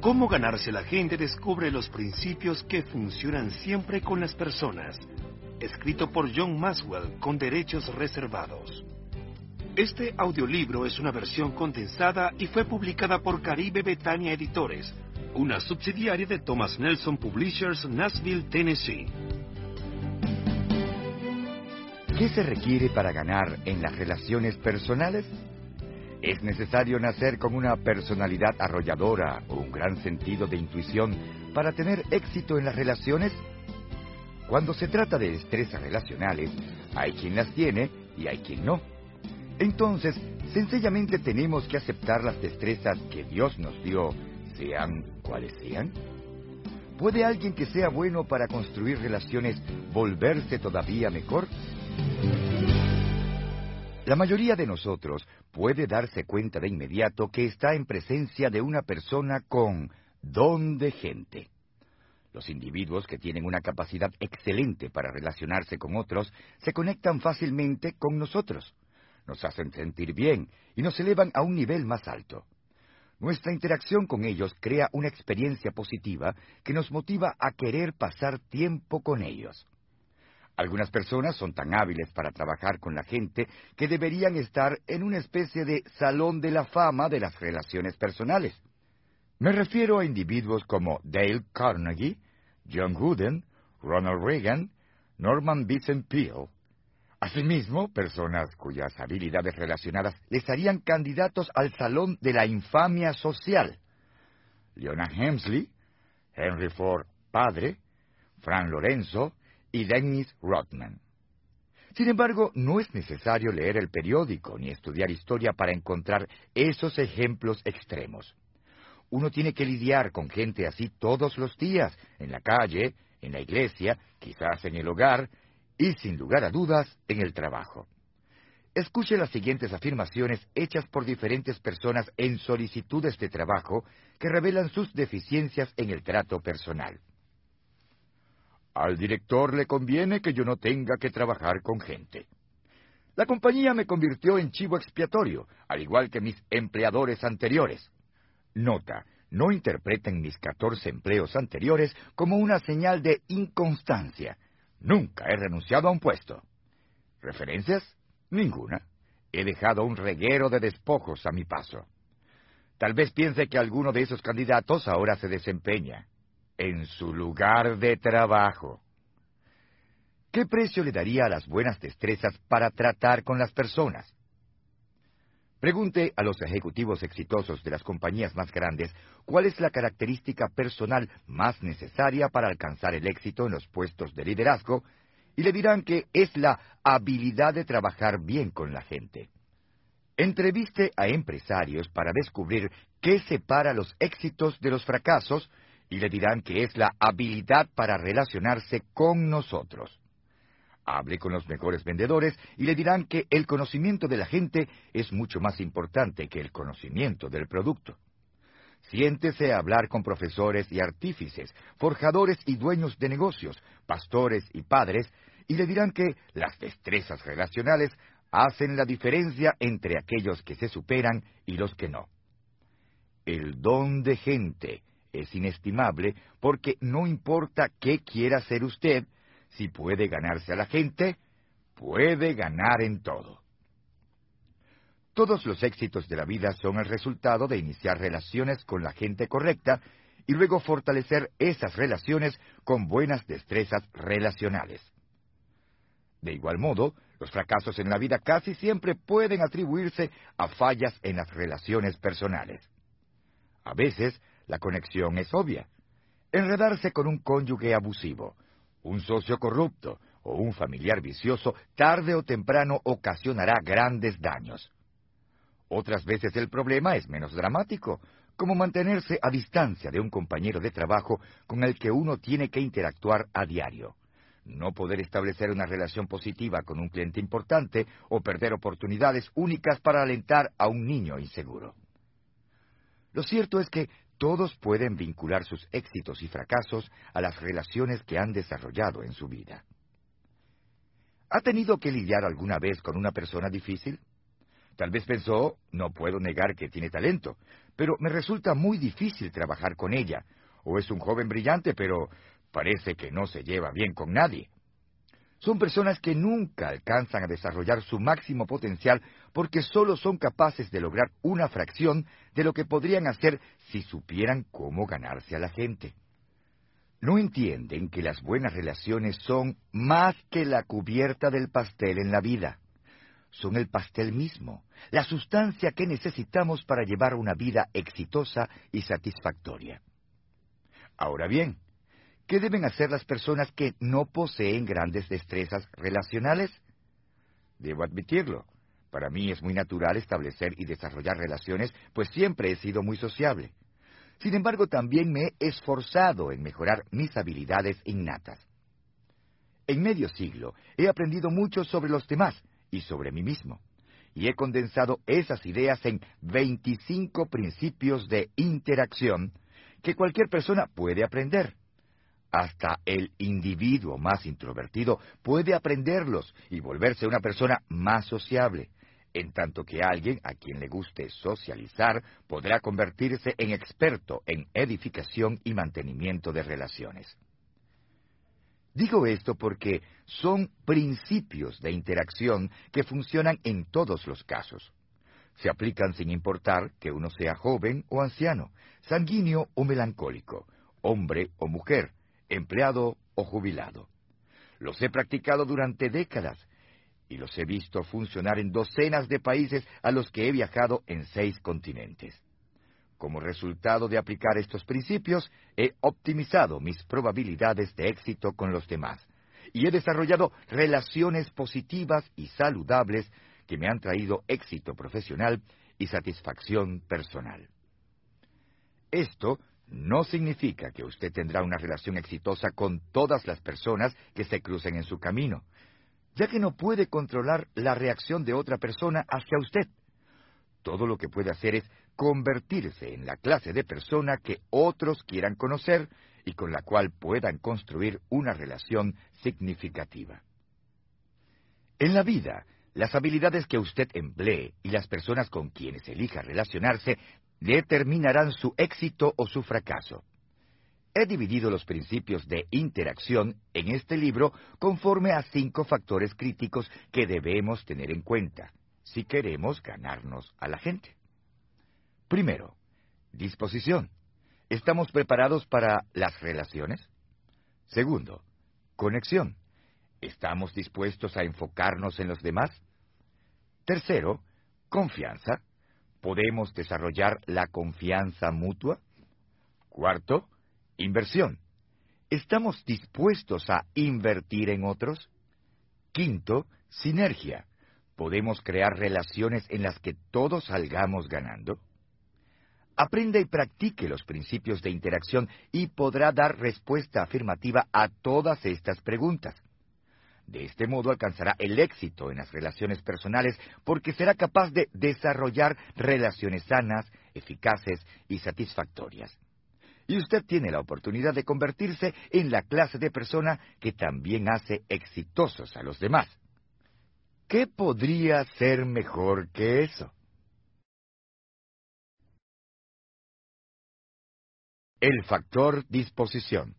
Cómo ganarse la gente descubre los principios que funcionan siempre con las personas. Escrito por John Maswell con derechos reservados. Este audiolibro es una versión condensada y fue publicada por Caribe Betania Editores, una subsidiaria de Thomas Nelson Publishers, Nashville, Tennessee. ¿Qué se requiere para ganar en las relaciones personales? ¿Es necesario nacer con una personalidad arrolladora o un gran sentido de intuición para tener éxito en las relaciones? Cuando se trata de destrezas relacionales, hay quien las tiene y hay quien no. Entonces, sencillamente tenemos que aceptar las destrezas que Dios nos dio, sean cuales sean. ¿Puede alguien que sea bueno para construir relaciones volverse todavía mejor? La mayoría de nosotros puede darse cuenta de inmediato que está en presencia de una persona con don de gente. Los individuos que tienen una capacidad excelente para relacionarse con otros se conectan fácilmente con nosotros, nos hacen sentir bien y nos elevan a un nivel más alto. Nuestra interacción con ellos crea una experiencia positiva que nos motiva a querer pasar tiempo con ellos. Algunas personas son tan hábiles para trabajar con la gente que deberían estar en una especie de salón de la fama de las relaciones personales. Me refiero a individuos como Dale Carnegie, John Wooden, Ronald Reagan, Norman Vincent Peale. Asimismo, personas cuyas habilidades relacionadas les harían candidatos al Salón de la Infamia Social. Leonard Hemsley, Henry Ford padre, Fran Lorenzo, y Dennis Rodman. Sin embargo, no es necesario leer el periódico ni estudiar historia para encontrar esos ejemplos extremos. Uno tiene que lidiar con gente así todos los días, en la calle, en la iglesia, quizás en el hogar y, sin lugar a dudas, en el trabajo. Escuche las siguientes afirmaciones hechas por diferentes personas en solicitudes de trabajo que revelan sus deficiencias en el trato personal. Al director le conviene que yo no tenga que trabajar con gente. La compañía me convirtió en chivo expiatorio, al igual que mis empleadores anteriores. Nota, no interpreten mis catorce empleos anteriores como una señal de inconstancia. Nunca he renunciado a un puesto. ¿Referencias? Ninguna. He dejado un reguero de despojos a mi paso. Tal vez piense que alguno de esos candidatos ahora se desempeña en su lugar de trabajo. ¿Qué precio le daría a las buenas destrezas para tratar con las personas? Pregunte a los ejecutivos exitosos de las compañías más grandes cuál es la característica personal más necesaria para alcanzar el éxito en los puestos de liderazgo y le dirán que es la habilidad de trabajar bien con la gente. Entreviste a empresarios para descubrir qué separa los éxitos de los fracasos y le dirán que es la habilidad para relacionarse con nosotros. Hable con los mejores vendedores y le dirán que el conocimiento de la gente es mucho más importante que el conocimiento del producto. Siéntese a hablar con profesores y artífices, forjadores y dueños de negocios, pastores y padres, y le dirán que las destrezas relacionales hacen la diferencia entre aquellos que se superan y los que no. El don de gente es inestimable porque no importa qué quiera hacer usted, si puede ganarse a la gente, puede ganar en todo. Todos los éxitos de la vida son el resultado de iniciar relaciones con la gente correcta y luego fortalecer esas relaciones con buenas destrezas relacionales. De igual modo, los fracasos en la vida casi siempre pueden atribuirse a fallas en las relaciones personales. A veces, la conexión es obvia. Enredarse con un cónyuge abusivo, un socio corrupto o un familiar vicioso tarde o temprano ocasionará grandes daños. Otras veces el problema es menos dramático, como mantenerse a distancia de un compañero de trabajo con el que uno tiene que interactuar a diario. No poder establecer una relación positiva con un cliente importante o perder oportunidades únicas para alentar a un niño inseguro. Lo cierto es que todos pueden vincular sus éxitos y fracasos a las relaciones que han desarrollado en su vida. ¿Ha tenido que lidiar alguna vez con una persona difícil? Tal vez pensó, no puedo negar que tiene talento, pero me resulta muy difícil trabajar con ella. O es un joven brillante, pero parece que no se lleva bien con nadie. Son personas que nunca alcanzan a desarrollar su máximo potencial porque solo son capaces de lograr una fracción de lo que podrían hacer si supieran cómo ganarse a la gente. No entienden que las buenas relaciones son más que la cubierta del pastel en la vida. Son el pastel mismo, la sustancia que necesitamos para llevar una vida exitosa y satisfactoria. Ahora bien, ¿Qué deben hacer las personas que no poseen grandes destrezas relacionales? Debo admitirlo. Para mí es muy natural establecer y desarrollar relaciones, pues siempre he sido muy sociable. Sin embargo, también me he esforzado en mejorar mis habilidades innatas. En medio siglo he aprendido mucho sobre los demás y sobre mí mismo, y he condensado esas ideas en 25 principios de interacción que cualquier persona puede aprender. Hasta el individuo más introvertido puede aprenderlos y volverse una persona más sociable, en tanto que alguien a quien le guste socializar podrá convertirse en experto en edificación y mantenimiento de relaciones. Digo esto porque son principios de interacción que funcionan en todos los casos. Se aplican sin importar que uno sea joven o anciano, sanguíneo o melancólico, hombre o mujer, empleado o jubilado. Los he practicado durante décadas y los he visto funcionar en docenas de países a los que he viajado en seis continentes. Como resultado de aplicar estos principios, he optimizado mis probabilidades de éxito con los demás y he desarrollado relaciones positivas y saludables que me han traído éxito profesional y satisfacción personal. Esto no significa que usted tendrá una relación exitosa con todas las personas que se crucen en su camino, ya que no puede controlar la reacción de otra persona hacia usted. Todo lo que puede hacer es convertirse en la clase de persona que otros quieran conocer y con la cual puedan construir una relación significativa. En la vida, las habilidades que usted emplee y las personas con quienes elija relacionarse determinarán su éxito o su fracaso. He dividido los principios de interacción en este libro conforme a cinco factores críticos que debemos tener en cuenta si queremos ganarnos a la gente. Primero, disposición. ¿Estamos preparados para las relaciones? Segundo, conexión. ¿Estamos dispuestos a enfocarnos en los demás? Tercero, confianza. ¿Podemos desarrollar la confianza mutua? Cuarto, inversión. ¿Estamos dispuestos a invertir en otros? Quinto, sinergia. ¿Podemos crear relaciones en las que todos salgamos ganando? Aprenda y practique los principios de interacción y podrá dar respuesta afirmativa a todas estas preguntas. De este modo alcanzará el éxito en las relaciones personales porque será capaz de desarrollar relaciones sanas, eficaces y satisfactorias. Y usted tiene la oportunidad de convertirse en la clase de persona que también hace exitosos a los demás. ¿Qué podría ser mejor que eso? El factor disposición.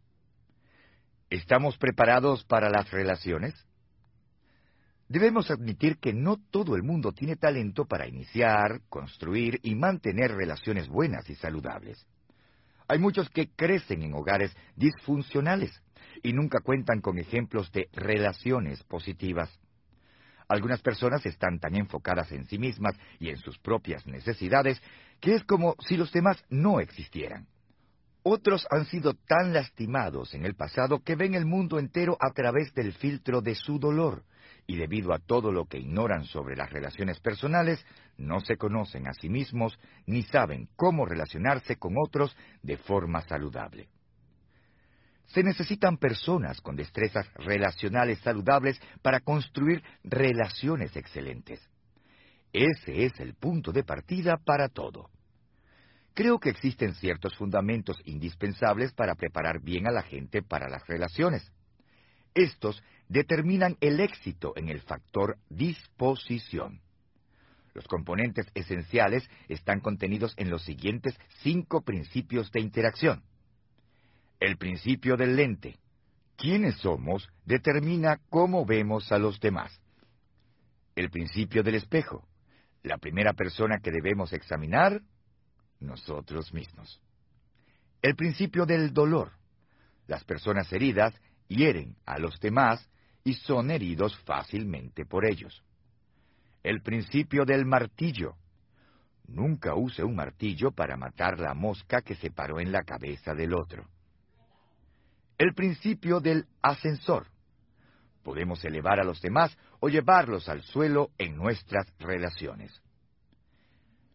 ¿Estamos preparados para las relaciones? Debemos admitir que no todo el mundo tiene talento para iniciar, construir y mantener relaciones buenas y saludables. Hay muchos que crecen en hogares disfuncionales y nunca cuentan con ejemplos de relaciones positivas. Algunas personas están tan enfocadas en sí mismas y en sus propias necesidades que es como si los demás no existieran. Otros han sido tan lastimados en el pasado que ven el mundo entero a través del filtro de su dolor, y debido a todo lo que ignoran sobre las relaciones personales, no se conocen a sí mismos ni saben cómo relacionarse con otros de forma saludable. Se necesitan personas con destrezas relacionales saludables para construir relaciones excelentes. Ese es el punto de partida para todo. Creo que existen ciertos fundamentos indispensables para preparar bien a la gente para las relaciones. Estos determinan el éxito en el factor disposición. Los componentes esenciales están contenidos en los siguientes cinco principios de interacción. El principio del lente. Quiénes somos determina cómo vemos a los demás. El principio del espejo. La primera persona que debemos examinar, nosotros mismos. El principio del dolor. Las personas heridas hieren a los demás y son heridos fácilmente por ellos. El principio del martillo. Nunca use un martillo para matar la mosca que se paró en la cabeza del otro. El principio del ascensor. Podemos elevar a los demás o llevarlos al suelo en nuestras relaciones.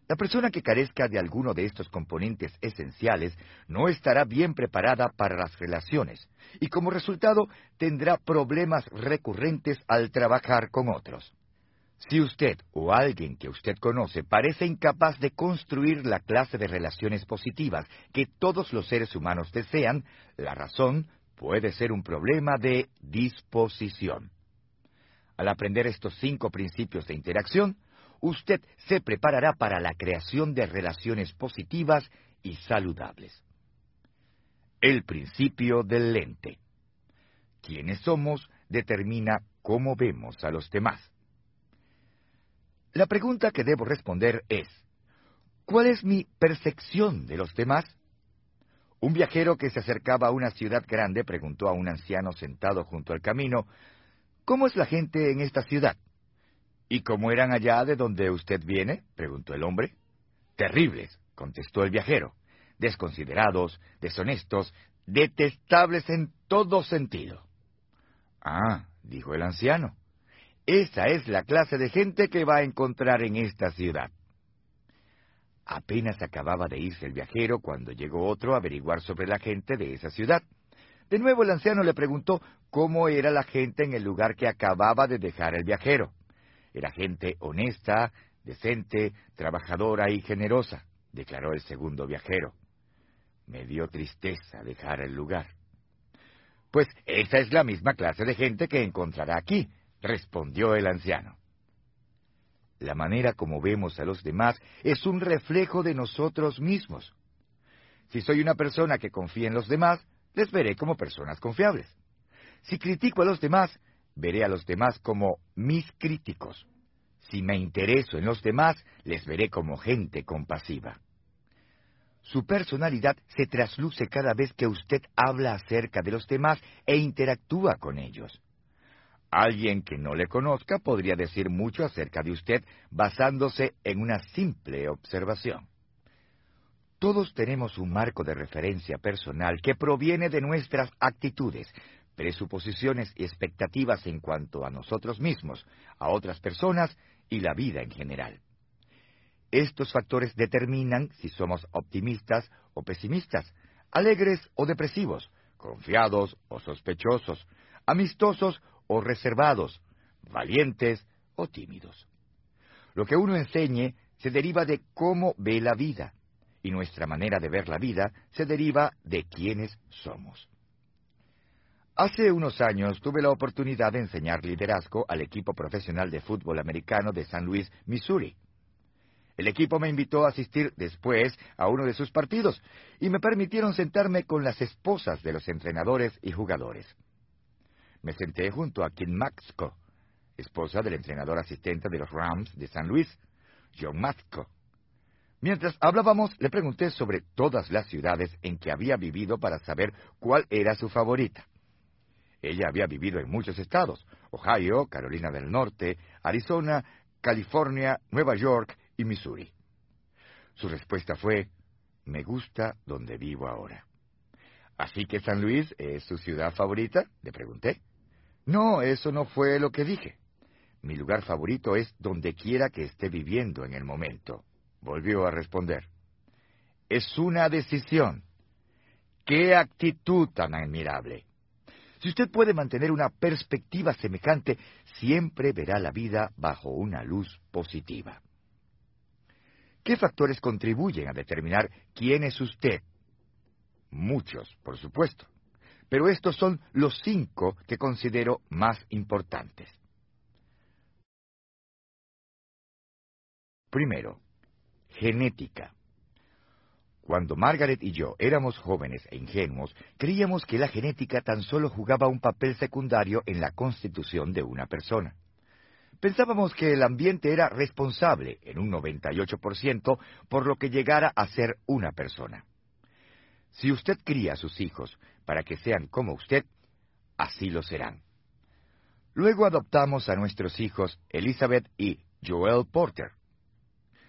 La persona que carezca de alguno de estos componentes esenciales no estará bien preparada para las relaciones y como resultado tendrá problemas recurrentes al trabajar con otros. Si usted o alguien que usted conoce parece incapaz de construir la clase de relaciones positivas que todos los seres humanos desean, la razón puede ser un problema de disposición. Al aprender estos cinco principios de interacción, usted se preparará para la creación de relaciones positivas y saludables. El principio del lente. Quienes somos determina cómo vemos a los demás. La pregunta que debo responder es, ¿cuál es mi percepción de los demás? Un viajero que se acercaba a una ciudad grande preguntó a un anciano sentado junto al camino, ¿Cómo es la gente en esta ciudad? ¿Y cómo eran allá de donde usted viene? preguntó el hombre. Terribles, contestó el viajero. Desconsiderados, deshonestos, detestables en todo sentido. Ah, dijo el anciano. Esa es la clase de gente que va a encontrar en esta ciudad. Apenas acababa de irse el viajero cuando llegó otro a averiguar sobre la gente de esa ciudad. De nuevo el anciano le preguntó cómo era la gente en el lugar que acababa de dejar el viajero. Era gente honesta, decente, trabajadora y generosa, declaró el segundo viajero. Me dio tristeza dejar el lugar. Pues esa es la misma clase de gente que encontrará aquí, respondió el anciano. La manera como vemos a los demás es un reflejo de nosotros mismos. Si soy una persona que confía en los demás, les veré como personas confiables. Si critico a los demás, veré a los demás como mis críticos. Si me intereso en los demás, les veré como gente compasiva. Su personalidad se trasluce cada vez que usted habla acerca de los demás e interactúa con ellos. Alguien que no le conozca podría decir mucho acerca de usted basándose en una simple observación. Todos tenemos un marco de referencia personal que proviene de nuestras actitudes, presuposiciones y expectativas en cuanto a nosotros mismos, a otras personas y la vida en general. Estos factores determinan si somos optimistas o pesimistas, alegres o depresivos, confiados o sospechosos, amistosos o reservados, valientes o tímidos. Lo que uno enseñe se deriva de cómo ve la vida, y nuestra manera de ver la vida se deriva de quiénes somos. Hace unos años tuve la oportunidad de enseñar liderazgo al equipo profesional de fútbol americano de San Luis, Missouri. El equipo me invitó a asistir después a uno de sus partidos y me permitieron sentarme con las esposas de los entrenadores y jugadores. Me senté junto a Kim Maxco, esposa del entrenador asistente de los Rams de San Luis, John Maxco. Mientras hablábamos, le pregunté sobre todas las ciudades en que había vivido para saber cuál era su favorita. Ella había vivido en muchos estados, Ohio, Carolina del Norte, Arizona, California, Nueva York y Missouri. Su respuesta fue, me gusta donde vivo ahora. ¿Así que San Luis es su ciudad favorita? le pregunté. No, eso no fue lo que dije. Mi lugar favorito es donde quiera que esté viviendo en el momento, volvió a responder. Es una decisión. ¡Qué actitud tan admirable! Si usted puede mantener una perspectiva semejante, siempre verá la vida bajo una luz positiva. ¿Qué factores contribuyen a determinar quién es usted? Muchos, por supuesto. Pero estos son los cinco que considero más importantes. Primero, genética. Cuando Margaret y yo éramos jóvenes e ingenuos, creíamos que la genética tan solo jugaba un papel secundario en la constitución de una persona. Pensábamos que el ambiente era responsable, en un 98%, por lo que llegara a ser una persona. Si usted cría a sus hijos para que sean como usted, así lo serán. Luego adoptamos a nuestros hijos Elizabeth y Joel Porter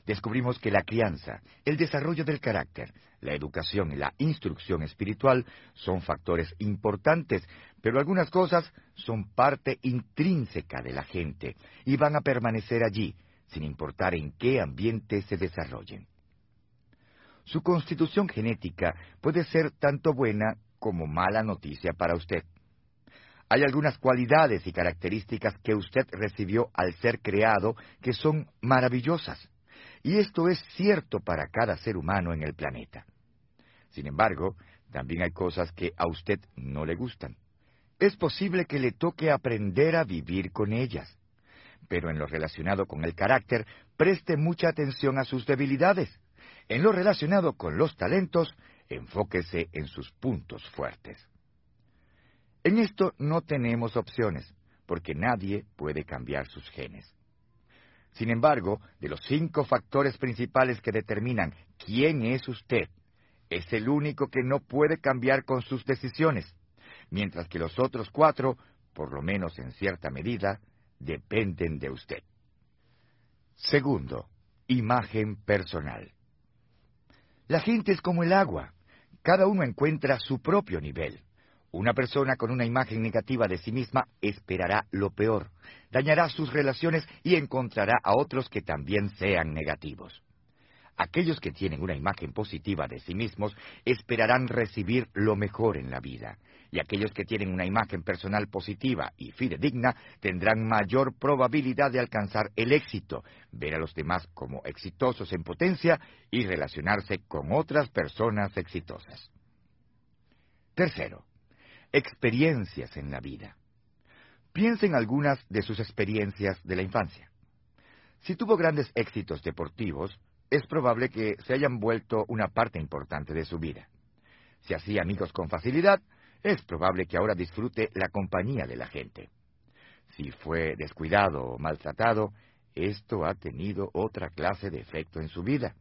descubrimos que la crianza, el desarrollo del carácter, la educación y la instrucción espiritual son factores importantes, pero algunas cosas son parte intrínseca de la gente y van a permanecer allí, sin importar en qué ambiente se desarrollen. Su constitución genética puede ser tanto buena como mala noticia para usted. Hay algunas cualidades y características que usted recibió al ser creado que son maravillosas y esto es cierto para cada ser humano en el planeta. Sin embargo, también hay cosas que a usted no le gustan. Es posible que le toque aprender a vivir con ellas, pero en lo relacionado con el carácter, preste mucha atención a sus debilidades. En lo relacionado con los talentos, enfóquese en sus puntos fuertes. En esto no tenemos opciones, porque nadie puede cambiar sus genes. Sin embargo, de los cinco factores principales que determinan quién es usted, es el único que no puede cambiar con sus decisiones, mientras que los otros cuatro, por lo menos en cierta medida, dependen de usted. Segundo, imagen personal. La gente es como el agua. Cada uno encuentra su propio nivel. Una persona con una imagen negativa de sí misma esperará lo peor, dañará sus relaciones y encontrará a otros que también sean negativos. Aquellos que tienen una imagen positiva de sí mismos esperarán recibir lo mejor en la vida, y aquellos que tienen una imagen personal positiva y fidedigna tendrán mayor probabilidad de alcanzar el éxito, ver a los demás como exitosos en potencia y relacionarse con otras personas exitosas. Tercero, experiencias en la vida. Piense en algunas de sus experiencias de la infancia. Si tuvo grandes éxitos deportivos, es probable que se hayan vuelto una parte importante de su vida. Si hacía amigos con facilidad, es probable que ahora disfrute la compañía de la gente. Si fue descuidado o maltratado, esto ha tenido otra clase de efecto en su vida.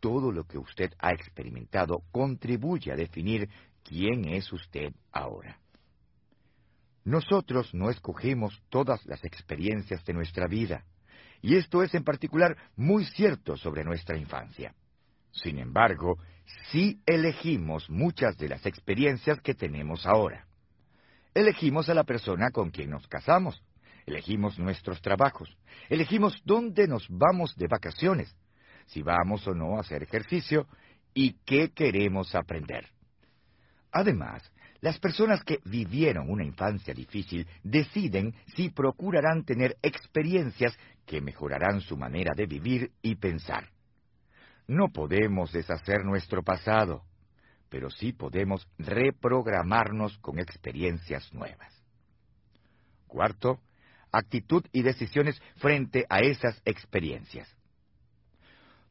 Todo lo que usted ha experimentado contribuye a definir quién es usted ahora. Nosotros no escogemos todas las experiencias de nuestra vida, y esto es en particular muy cierto sobre nuestra infancia. Sin embargo, sí elegimos muchas de las experiencias que tenemos ahora. Elegimos a la persona con quien nos casamos, elegimos nuestros trabajos, elegimos dónde nos vamos de vacaciones, si vamos o no a hacer ejercicio y qué queremos aprender. Además, las personas que vivieron una infancia difícil deciden si procurarán tener experiencias que mejorarán su manera de vivir y pensar. No podemos deshacer nuestro pasado, pero sí podemos reprogramarnos con experiencias nuevas. Cuarto, actitud y decisiones frente a esas experiencias.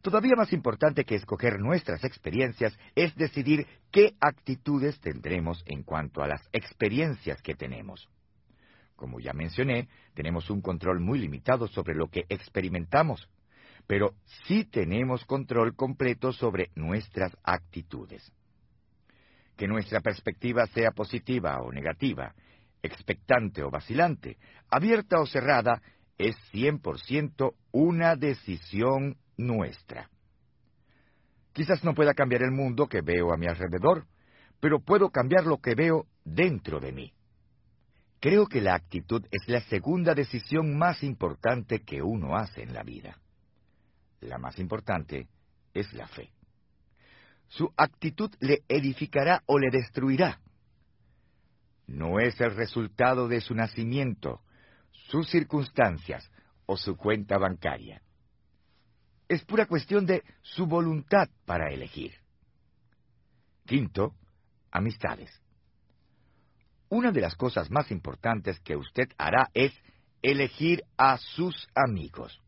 Todavía más importante que escoger nuestras experiencias es decidir qué actitudes tendremos en cuanto a las experiencias que tenemos. Como ya mencioné, tenemos un control muy limitado sobre lo que experimentamos, pero sí tenemos control completo sobre nuestras actitudes. Que nuestra perspectiva sea positiva o negativa, expectante o vacilante, abierta o cerrada, es 100% una decisión nuestra. Quizás no pueda cambiar el mundo que veo a mi alrededor, pero puedo cambiar lo que veo dentro de mí. Creo que la actitud es la segunda decisión más importante que uno hace en la vida. La más importante es la fe. Su actitud le edificará o le destruirá. No es el resultado de su nacimiento, sus circunstancias o su cuenta bancaria es pura cuestión de su voluntad para elegir. Quinto, amistades. Una de las cosas más importantes que usted hará es elegir a sus amigos.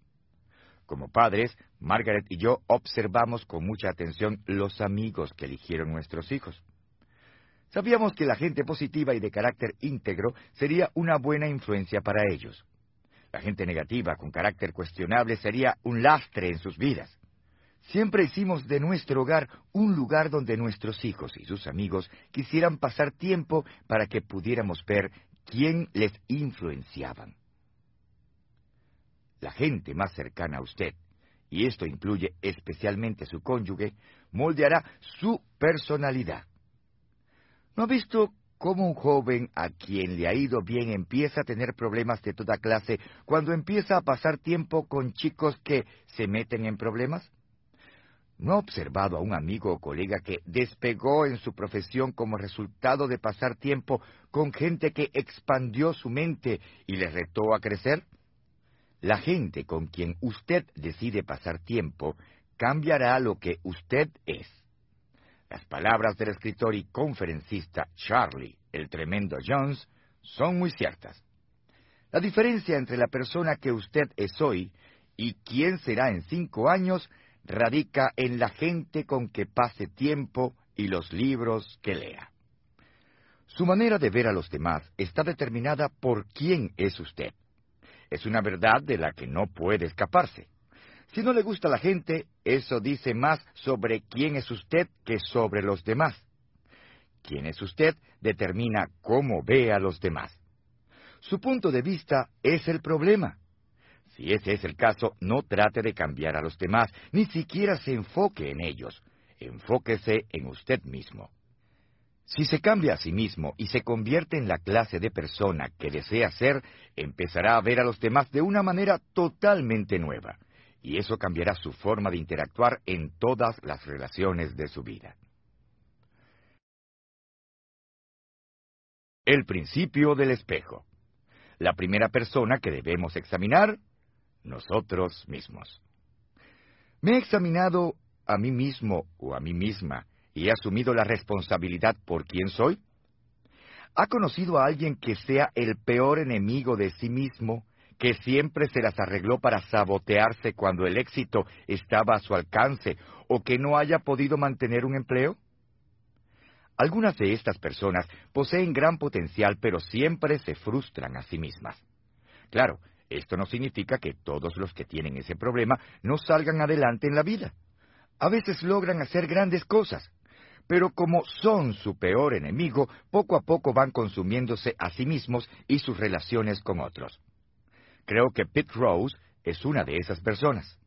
Como padres, Margaret y yo observamos con mucha atención los amigos que eligieron nuestros hijos. Sabíamos que la gente positiva y de carácter íntegro sería una buena influencia para ellos. La gente negativa, con carácter cuestionable, sería un lastre en sus vidas. Siempre hicimos de nuestro hogar un lugar donde nuestros hijos y sus amigos quisieran pasar tiempo para que pudiéramos ver quién les influenciaban. La gente más cercana a usted, y esto incluye especialmente su cónyuge, moldeará su personalidad. ¿No ha visto cómo un joven a quien le ha ido bien empieza a tener problemas de toda clase cuando empieza a pasar tiempo con chicos que se meten en problemas? ¿No ha observado a un amigo o colega que despegó en su profesión como resultado de pasar tiempo con gente que expandió su mente y le retó a crecer? La gente con quien usted decide pasar tiempo cambiará lo que usted es. Las palabras del escritor y conferencista Charlie, el tremendo Jones, son muy ciertas. La diferencia entre la persona que usted es hoy y quién será en cinco años radica en la gente con que pase tiempo y los libros que lea. Su manera de ver a los demás está determinada por quién es usted. Es una verdad de la que no puede escaparse. Si no le gusta a la gente, eso dice más sobre quién es usted que sobre los demás. Quién es usted determina cómo ve a los demás. Su punto de vista es el problema. Si ese es el caso, no trate de cambiar a los demás, ni siquiera se enfoque en ellos. Enfóquese en usted mismo. Si se cambia a sí mismo y se convierte en la clase de persona que desea ser, empezará a ver a los demás de una manera totalmente nueva, y eso cambiará su forma de interactuar en todas las relaciones de su vida. El principio del espejo. La primera persona que debemos examinar, nosotros mismos. ¿Me he examinado a mí mismo o a mí misma y he asumido la responsabilidad por quién soy? ¿Ha conocido a alguien que sea el peor enemigo de sí mismo, que siempre se las arregló para sabotearse cuando el éxito estaba a su alcance o que no haya podido mantener un empleo? Algunas de estas personas poseen gran potencial, pero siempre se frustran a sí mismas. Claro, esto no significa que todos los que tienen ese problema no salgan adelante en la vida. A veces logran hacer grandes cosas, pero como son su peor enemigo, poco a poco van consumiéndose a sí mismos y sus relaciones con otros. Creo que Pete Rose es una de esas personas.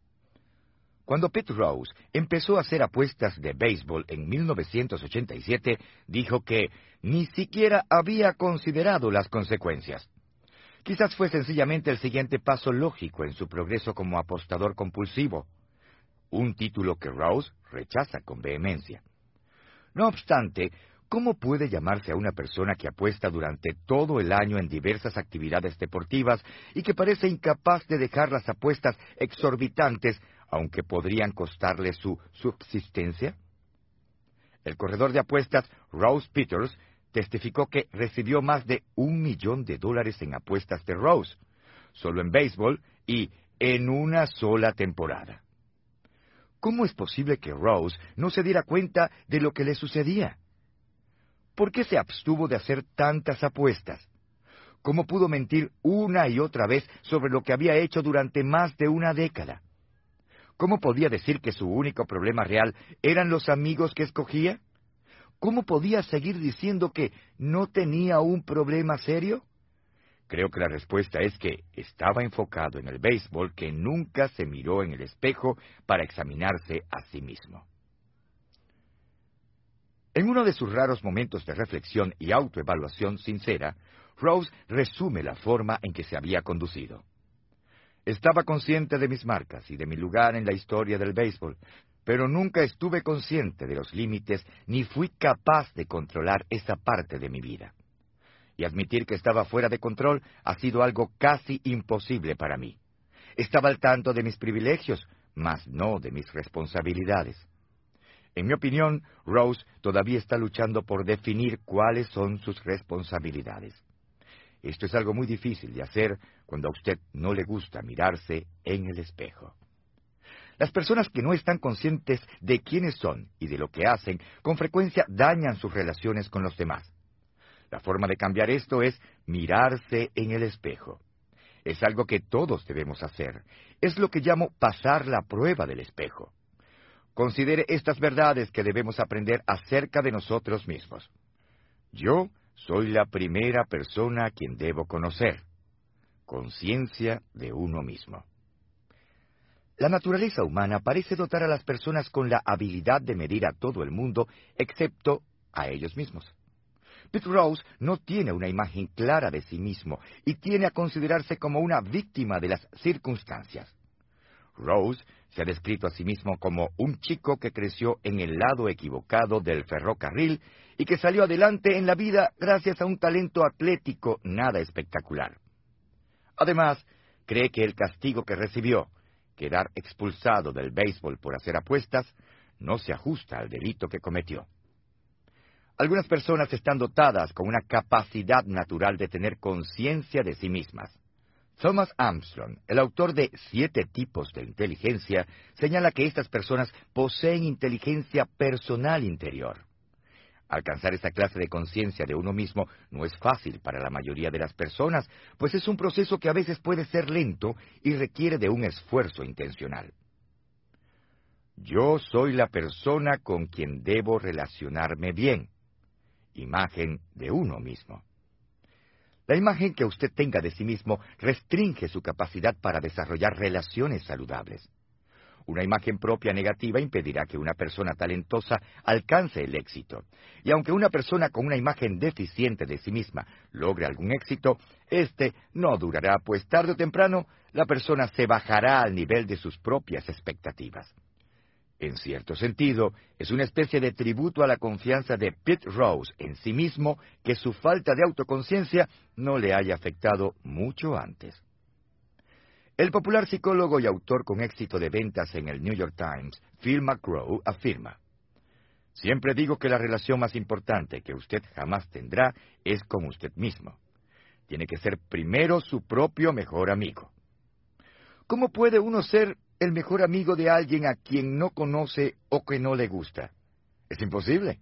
Cuando Pete Rose empezó a hacer apuestas de béisbol en 1987, dijo que ni siquiera había considerado las consecuencias. Quizás fue sencillamente el siguiente paso lógico en su progreso como apostador compulsivo, un título que Rose rechaza con vehemencia. No obstante, ¿cómo puede llamarse a una persona que apuesta durante todo el año en diversas actividades deportivas y que parece incapaz de dejar las apuestas exorbitantes, aunque podrían costarle su subsistencia? El corredor de apuestas Rose Peters testificó que recibió más de un millón de dólares en apuestas de Rose, solo en béisbol y en una sola temporada. ¿Cómo es posible que Rose no se diera cuenta de lo que le sucedía? ¿Por qué se abstuvo de hacer tantas apuestas? ¿Cómo pudo mentir una y otra vez sobre lo que había hecho durante más de una década? ¿Cómo podía decir que su único problema real eran los amigos que escogía? ¿Cómo podía seguir diciendo que no tenía un problema serio? Creo que la respuesta es que estaba enfocado en el béisbol que nunca se miró en el espejo para examinarse a sí mismo. En uno de sus raros momentos de reflexión y autoevaluación sincera, Rose resume la forma en que se había conducido. Estaba consciente de mis marcas y de mi lugar en la historia del béisbol, pero nunca estuve consciente de los límites ni fui capaz de controlar esa parte de mi vida y admitir que estaba fuera de control ha sido algo casi imposible para mí. Estaba al tanto de mis privilegios, mas no de mis responsabilidades. En mi opinión, Rose todavía está luchando por definir cuáles son sus responsabilidades. Esto es algo muy difícil de hacer cuando a usted no le gusta mirarse en el espejo. Las personas que no están conscientes de quiénes son y de lo que hacen, con frecuencia dañan sus relaciones con los demás. La forma de cambiar esto es mirarse en el espejo. Es algo que todos debemos hacer. Es lo que llamo pasar la prueba del espejo. Considere estas verdades que debemos aprender acerca de nosotros mismos. Yo soy la primera persona a quien debo conocer. Conciencia de uno mismo. La naturaleza humana parece dotar a las personas con la habilidad de medir a todo el mundo, excepto a ellos mismos. Pete Rose no tiene una imagen clara de sí mismo y tiene a considerarse como una víctima de las circunstancias. Rose se ha descrito a sí mismo como un chico que creció en el lado equivocado del ferrocarril y que salió adelante en la vida gracias a un talento atlético nada espectacular. Además, cree que el castigo que recibió, quedar expulsado del béisbol por hacer apuestas, no se ajusta al delito que cometió. Algunas personas están dotadas con una capacidad natural de tener conciencia de sí mismas. Thomas Armstrong, el autor de Siete tipos de inteligencia, señala que estas personas poseen inteligencia personal interior. Alcanzar esta clase de conciencia de uno mismo no es fácil para la mayoría de las personas, pues es un proceso que a veces puede ser lento y requiere de un esfuerzo intencional. Yo soy la persona con quien debo relacionarme bien imagen de uno mismo. La imagen que usted tenga de sí mismo restringe su capacidad para desarrollar relaciones saludables. Una imagen propia negativa impedirá que una persona talentosa alcance el éxito. Y aunque una persona con una imagen deficiente de sí misma logre algún éxito, éste no durará, pues tarde o temprano la persona se bajará al nivel de sus propias expectativas. En cierto sentido, es una especie de tributo a la confianza de Pitt Rose en sí mismo que su falta de autoconciencia no le haya afectado mucho antes. El popular psicólogo y autor con éxito de ventas en el New York Times, Phil McGraw, afirma, Siempre digo que la relación más importante que usted jamás tendrá es con usted mismo. Tiene que ser primero su propio mejor amigo. ¿Cómo puede uno ser el mejor amigo de alguien a quien no conoce o que no le gusta. Es imposible.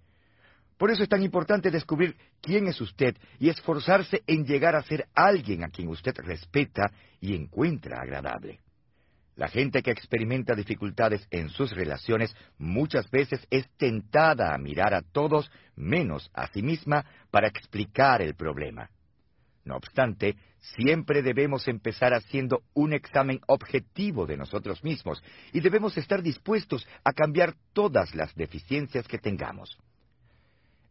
Por eso es tan importante descubrir quién es usted y esforzarse en llegar a ser alguien a quien usted respeta y encuentra agradable. La gente que experimenta dificultades en sus relaciones muchas veces es tentada a mirar a todos menos a sí misma para explicar el problema. No obstante, siempre debemos empezar haciendo un examen objetivo de nosotros mismos y debemos estar dispuestos a cambiar todas las deficiencias que tengamos.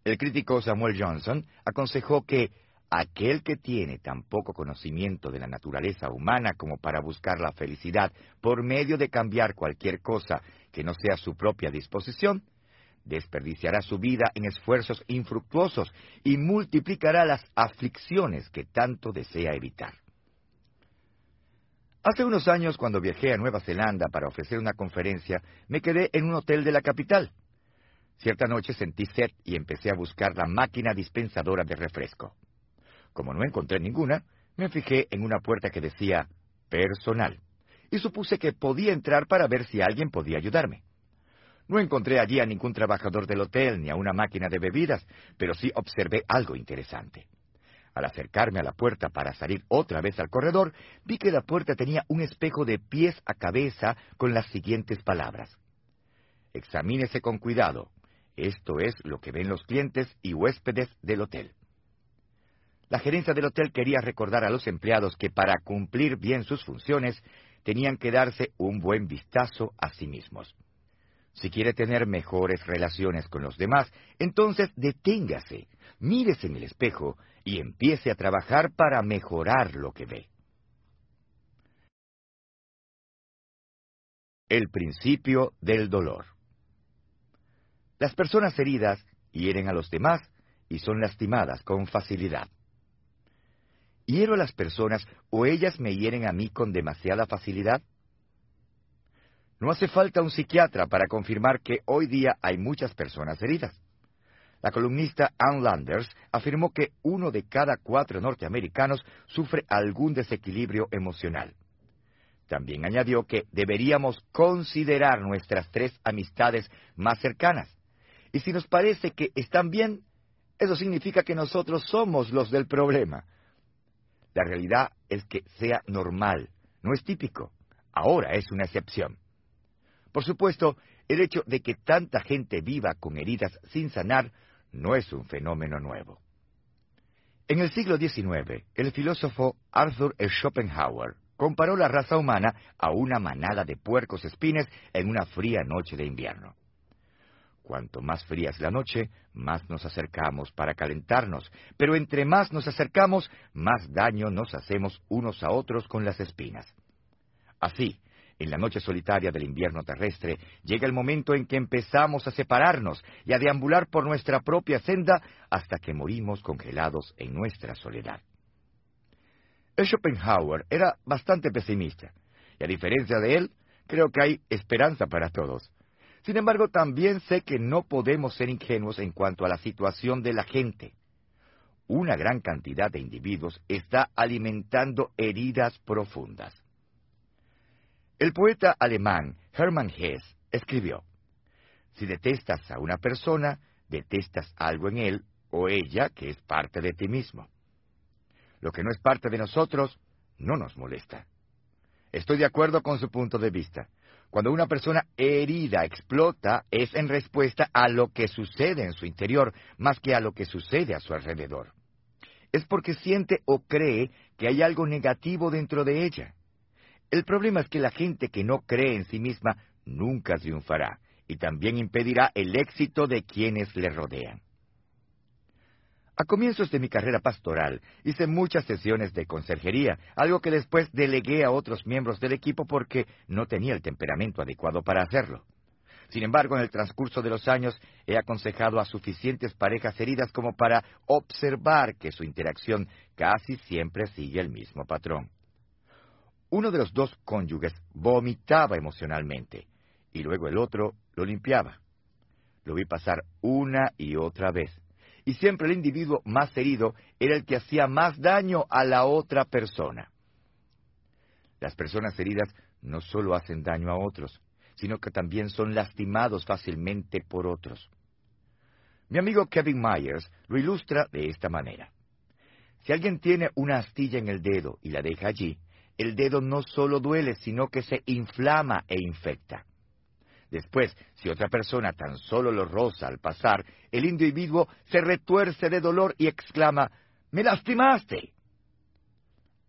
El crítico Samuel Johnson aconsejó que aquel que tiene tan poco conocimiento de la naturaleza humana como para buscar la felicidad por medio de cambiar cualquier cosa que no sea su propia disposición, desperdiciará su vida en esfuerzos infructuosos y multiplicará las aflicciones que tanto desea evitar. Hace unos años, cuando viajé a Nueva Zelanda para ofrecer una conferencia, me quedé en un hotel de la capital. Cierta noche sentí sed y empecé a buscar la máquina dispensadora de refresco. Como no encontré ninguna, me fijé en una puerta que decía personal y supuse que podía entrar para ver si alguien podía ayudarme. No encontré allí a ningún trabajador del hotel ni a una máquina de bebidas, pero sí observé algo interesante. Al acercarme a la puerta para salir otra vez al corredor, vi que la puerta tenía un espejo de pies a cabeza con las siguientes palabras. Examínese con cuidado. Esto es lo que ven los clientes y huéspedes del hotel. La gerencia del hotel quería recordar a los empleados que para cumplir bien sus funciones tenían que darse un buen vistazo a sí mismos. Si quiere tener mejores relaciones con los demás, entonces deténgase, mírese en el espejo y empiece a trabajar para mejorar lo que ve. El principio del dolor. Las personas heridas hieren a los demás y son lastimadas con facilidad. ¿Hiero a las personas o ellas me hieren a mí con demasiada facilidad? No hace falta un psiquiatra para confirmar que hoy día hay muchas personas heridas. La columnista Ann Landers afirmó que uno de cada cuatro norteamericanos sufre algún desequilibrio emocional. También añadió que deberíamos considerar nuestras tres amistades más cercanas. Y si nos parece que están bien, eso significa que nosotros somos los del problema. La realidad es que sea normal, no es típico. Ahora es una excepción. Por supuesto, el hecho de que tanta gente viva con heridas sin sanar no es un fenómeno nuevo. En el siglo XIX, el filósofo Arthur E. Schopenhauer comparó la raza humana a una manada de puercos espines en una fría noche de invierno. Cuanto más fría es la noche, más nos acercamos para calentarnos, pero entre más nos acercamos, más daño nos hacemos unos a otros con las espinas. Así, en la noche solitaria del invierno terrestre, llega el momento en que empezamos a separarnos y a deambular por nuestra propia senda hasta que morimos congelados en nuestra soledad. Schopenhauer era bastante pesimista, y a diferencia de él, creo que hay esperanza para todos. Sin embargo, también sé que no podemos ser ingenuos en cuanto a la situación de la gente. Una gran cantidad de individuos está alimentando heridas profundas. El poeta alemán Hermann Hesse escribió, Si detestas a una persona, detestas algo en él o ella que es parte de ti mismo. Lo que no es parte de nosotros no nos molesta. Estoy de acuerdo con su punto de vista. Cuando una persona herida explota es en respuesta a lo que sucede en su interior más que a lo que sucede a su alrededor. Es porque siente o cree que hay algo negativo dentro de ella. El problema es que la gente que no cree en sí misma nunca triunfará y también impedirá el éxito de quienes le rodean. A comienzos de mi carrera pastoral hice muchas sesiones de conserjería, algo que después delegué a otros miembros del equipo porque no tenía el temperamento adecuado para hacerlo. Sin embargo, en el transcurso de los años he aconsejado a suficientes parejas heridas como para observar que su interacción casi siempre sigue el mismo patrón. Uno de los dos cónyuges vomitaba emocionalmente y luego el otro lo limpiaba. Lo vi pasar una y otra vez y siempre el individuo más herido era el que hacía más daño a la otra persona. Las personas heridas no solo hacen daño a otros, sino que también son lastimados fácilmente por otros. Mi amigo Kevin Myers lo ilustra de esta manera. Si alguien tiene una astilla en el dedo y la deja allí, el dedo no solo duele, sino que se inflama e infecta. Después, si otra persona tan solo lo roza al pasar, el individuo se retuerce de dolor y exclama, ¡Me lastimaste!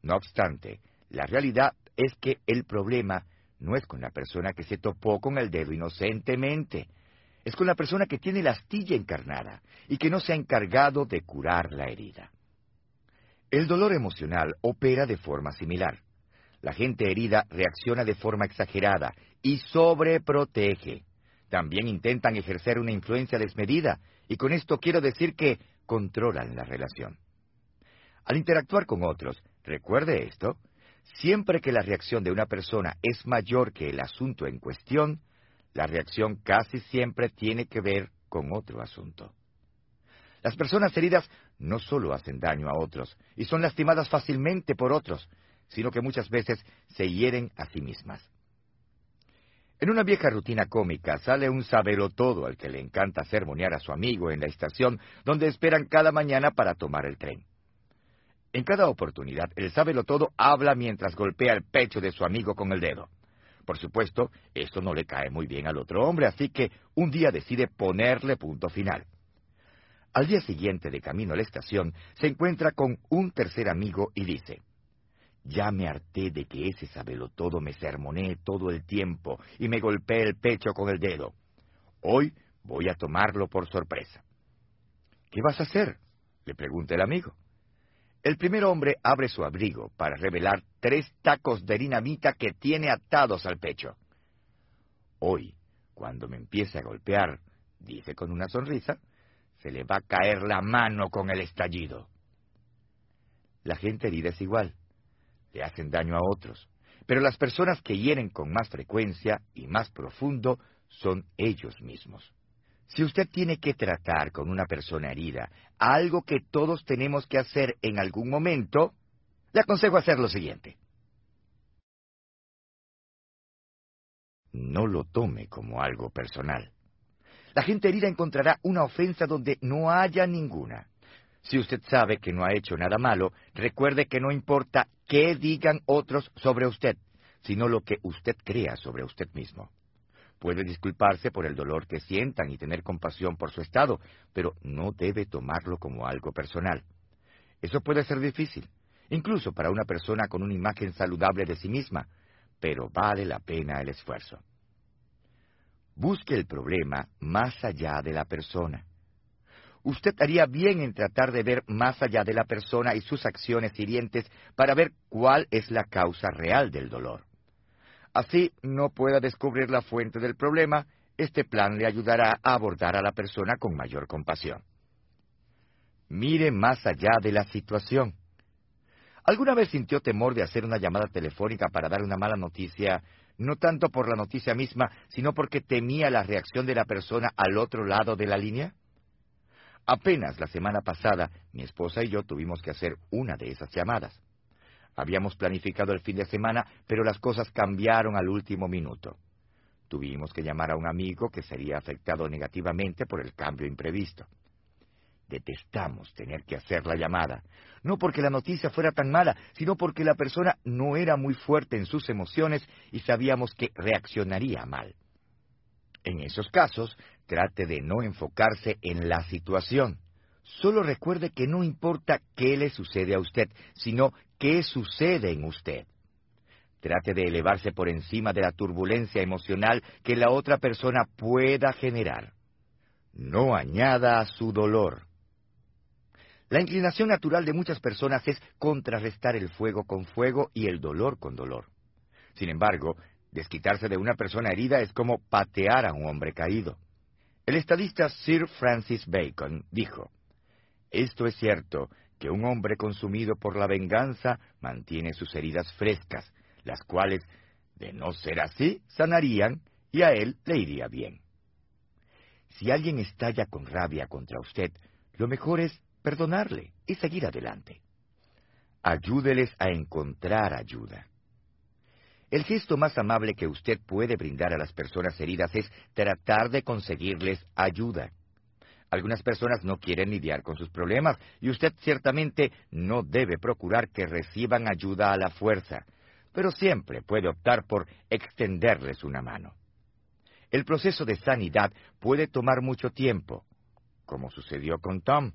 No obstante, la realidad es que el problema no es con la persona que se topó con el dedo inocentemente, es con la persona que tiene la astilla encarnada y que no se ha encargado de curar la herida. El dolor emocional opera de forma similar. La gente herida reacciona de forma exagerada y sobreprotege. También intentan ejercer una influencia desmedida, y con esto quiero decir que controlan la relación. Al interactuar con otros, recuerde esto, siempre que la reacción de una persona es mayor que el asunto en cuestión, la reacción casi siempre tiene que ver con otro asunto. Las personas heridas no solo hacen daño a otros y son lastimadas fácilmente por otros, sino que muchas veces se hieren a sí mismas. En una vieja rutina cómica sale un todo al que le encanta sermonear a su amigo en la estación donde esperan cada mañana para tomar el tren. En cada oportunidad, el todo habla mientras golpea el pecho de su amigo con el dedo. Por supuesto, esto no le cae muy bien al otro hombre, así que un día decide ponerle punto final. Al día siguiente, de camino a la estación, se encuentra con un tercer amigo y dice, ya me harté de que ese todo me sermonee todo el tiempo y me golpee el pecho con el dedo. Hoy voy a tomarlo por sorpresa. ¿Qué vas a hacer? le pregunta el amigo. El primer hombre abre su abrigo para revelar tres tacos de dinamita que tiene atados al pecho. Hoy, cuando me empiece a golpear, dice con una sonrisa, se le va a caer la mano con el estallido. La gente herida es igual le hacen daño a otros. Pero las personas que hieren con más frecuencia y más profundo son ellos mismos. Si usted tiene que tratar con una persona herida, algo que todos tenemos que hacer en algún momento, le aconsejo hacer lo siguiente. no lo tome como algo personal. La gente herida encontrará una ofensa donde no haya ninguna. Si usted sabe que no ha hecho nada malo, recuerde que no importa qué digan otros sobre usted, sino lo que usted crea sobre usted mismo. Puede disculparse por el dolor que sientan y tener compasión por su estado, pero no debe tomarlo como algo personal. Eso puede ser difícil, incluso para una persona con una imagen saludable de sí misma, pero vale la pena el esfuerzo. Busque el problema más allá de la persona. Usted haría bien en tratar de ver más allá de la persona y sus acciones hirientes para ver cuál es la causa real del dolor. Así no pueda descubrir la fuente del problema, este plan le ayudará a abordar a la persona con mayor compasión. Mire más allá de la situación. ¿Alguna vez sintió temor de hacer una llamada telefónica para dar una mala noticia, no tanto por la noticia misma, sino porque temía la reacción de la persona al otro lado de la línea? Apenas la semana pasada, mi esposa y yo tuvimos que hacer una de esas llamadas. Habíamos planificado el fin de semana, pero las cosas cambiaron al último minuto. Tuvimos que llamar a un amigo que sería afectado negativamente por el cambio imprevisto. Detestamos tener que hacer la llamada, no porque la noticia fuera tan mala, sino porque la persona no era muy fuerte en sus emociones y sabíamos que reaccionaría mal. En esos casos, trate de no enfocarse en la situación. Solo recuerde que no importa qué le sucede a usted, sino qué sucede en usted. Trate de elevarse por encima de la turbulencia emocional que la otra persona pueda generar. No añada a su dolor. La inclinación natural de muchas personas es contrarrestar el fuego con fuego y el dolor con dolor. Sin embargo, desquitarse de una persona herida es como patear a un hombre caído. El estadista Sir Francis Bacon dijo, Esto es cierto, que un hombre consumido por la venganza mantiene sus heridas frescas, las cuales, de no ser así, sanarían y a él le iría bien. Si alguien estalla con rabia contra usted, lo mejor es perdonarle y seguir adelante. Ayúdeles a encontrar ayuda. El gesto más amable que usted puede brindar a las personas heridas es tratar de conseguirles ayuda. Algunas personas no quieren lidiar con sus problemas y usted ciertamente no debe procurar que reciban ayuda a la fuerza, pero siempre puede optar por extenderles una mano. El proceso de sanidad puede tomar mucho tiempo, como sucedió con Tom,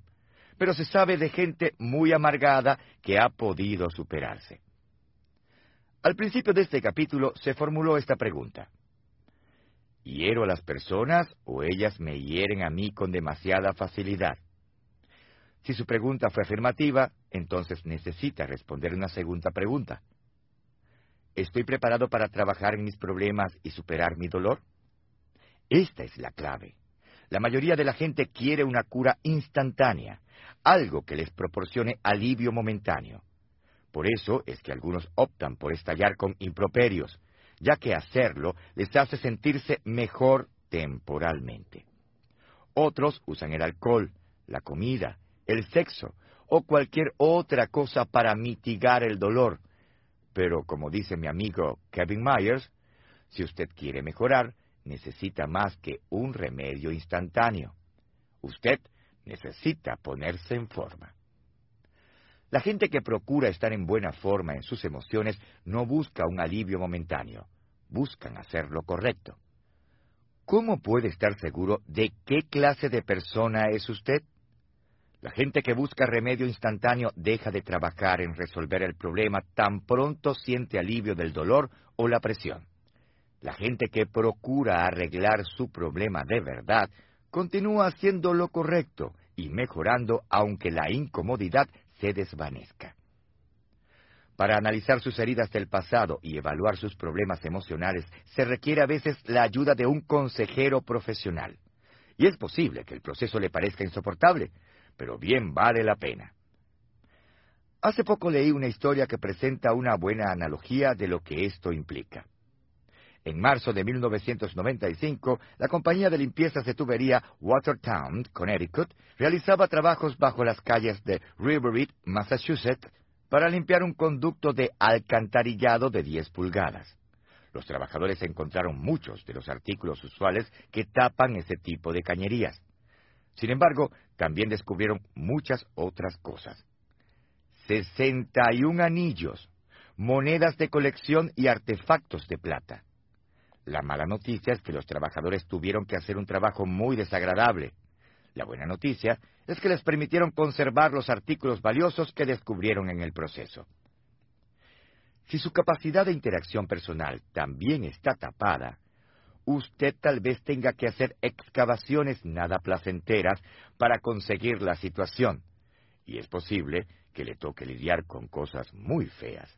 pero se sabe de gente muy amargada que ha podido superarse. Al principio de este capítulo se formuló esta pregunta. ¿Hiero a las personas o ellas me hieren a mí con demasiada facilidad? Si su pregunta fue afirmativa, entonces necesita responder una segunda pregunta. ¿Estoy preparado para trabajar en mis problemas y superar mi dolor? Esta es la clave. La mayoría de la gente quiere una cura instantánea, algo que les proporcione alivio momentáneo. Por eso es que algunos optan por estallar con improperios, ya que hacerlo les hace sentirse mejor temporalmente. Otros usan el alcohol, la comida, el sexo o cualquier otra cosa para mitigar el dolor. Pero como dice mi amigo Kevin Myers, si usted quiere mejorar, necesita más que un remedio instantáneo. Usted necesita ponerse en forma. La gente que procura estar en buena forma en sus emociones no busca un alivio momentáneo, buscan hacer lo correcto. ¿Cómo puede estar seguro de qué clase de persona es usted? La gente que busca remedio instantáneo deja de trabajar en resolver el problema tan pronto siente alivio del dolor o la presión. La gente que procura arreglar su problema de verdad continúa haciendo lo correcto y mejorando aunque la incomodidad se desvanezca. Para analizar sus heridas del pasado y evaluar sus problemas emocionales se requiere a veces la ayuda de un consejero profesional. Y es posible que el proceso le parezca insoportable, pero bien vale la pena. Hace poco leí una historia que presenta una buena analogía de lo que esto implica. En marzo de 1995, la compañía de limpiezas de tubería Watertown, Connecticut, realizaba trabajos bajo las calles de Riverhead, Massachusetts, para limpiar un conducto de alcantarillado de 10 pulgadas. Los trabajadores encontraron muchos de los artículos usuales que tapan ese tipo de cañerías. Sin embargo, también descubrieron muchas otras cosas. 61 anillos, monedas de colección y artefactos de plata. La mala noticia es que los trabajadores tuvieron que hacer un trabajo muy desagradable. La buena noticia es que les permitieron conservar los artículos valiosos que descubrieron en el proceso. Si su capacidad de interacción personal también está tapada, usted tal vez tenga que hacer excavaciones nada placenteras para conseguir la situación, y es posible que le toque lidiar con cosas muy feas.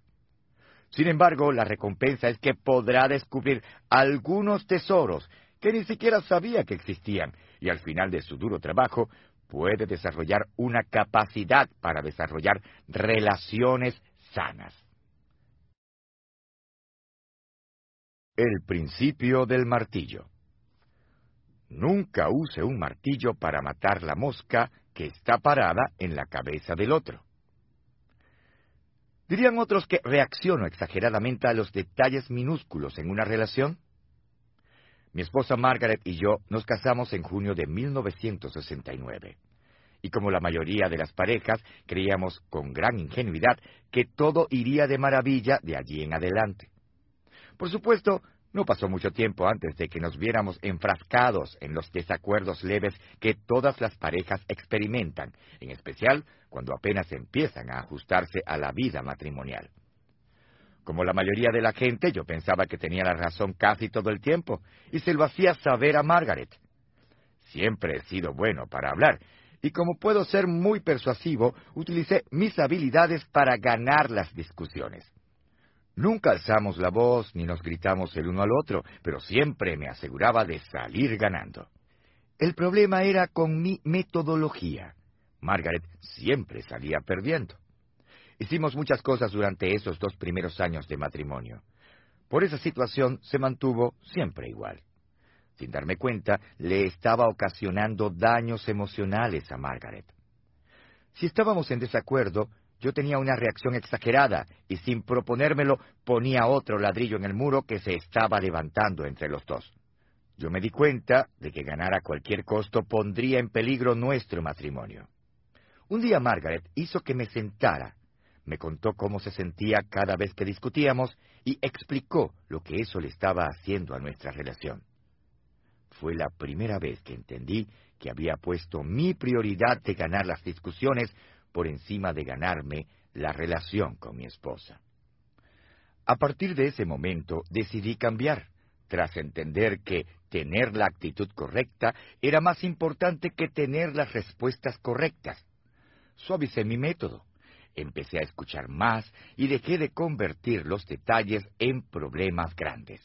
Sin embargo, la recompensa es que podrá descubrir algunos tesoros que ni siquiera sabía que existían, y al final de su duro trabajo puede desarrollar una capacidad para desarrollar relaciones sanas. El principio del martillo. Nunca use un martillo para matar la mosca que está parada en la cabeza del otro. ¿Dirían otros que reacciono exageradamente a los detalles minúsculos en una relación? Mi esposa Margaret y yo nos casamos en junio de 1969. Y como la mayoría de las parejas, creíamos con gran ingenuidad que todo iría de maravilla de allí en adelante. Por supuesto, no pasó mucho tiempo antes de que nos viéramos enfrascados en los desacuerdos leves que todas las parejas experimentan, en especial cuando apenas empiezan a ajustarse a la vida matrimonial. Como la mayoría de la gente, yo pensaba que tenía la razón casi todo el tiempo, y se lo hacía saber a Margaret. Siempre he sido bueno para hablar, y como puedo ser muy persuasivo, utilicé mis habilidades para ganar las discusiones. Nunca alzamos la voz ni nos gritamos el uno al otro, pero siempre me aseguraba de salir ganando. El problema era con mi metodología. Margaret siempre salía perdiendo. Hicimos muchas cosas durante esos dos primeros años de matrimonio. Por esa situación se mantuvo siempre igual. Sin darme cuenta, le estaba ocasionando daños emocionales a Margaret. Si estábamos en desacuerdo, yo tenía una reacción exagerada y sin proponérmelo ponía otro ladrillo en el muro que se estaba levantando entre los dos. Yo me di cuenta de que ganar a cualquier costo pondría en peligro nuestro matrimonio. Un día Margaret hizo que me sentara, me contó cómo se sentía cada vez que discutíamos y explicó lo que eso le estaba haciendo a nuestra relación. Fue la primera vez que entendí que había puesto mi prioridad de ganar las discusiones por encima de ganarme la relación con mi esposa. A partir de ese momento decidí cambiar, tras entender que tener la actitud correcta era más importante que tener las respuestas correctas. Suavicé mi método, empecé a escuchar más y dejé de convertir los detalles en problemas grandes.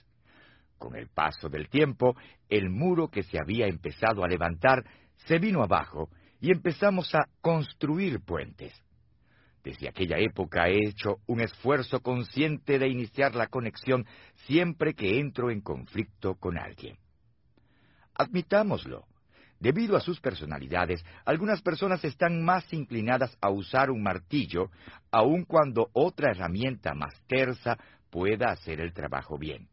Con el paso del tiempo, el muro que se había empezado a levantar se vino abajo y empezamos a construir puentes. Desde aquella época he hecho un esfuerzo consciente de iniciar la conexión siempre que entro en conflicto con alguien. Admitámoslo. Debido a sus personalidades, algunas personas están más inclinadas a usar un martillo, aun cuando otra herramienta más tersa pueda hacer el trabajo bien.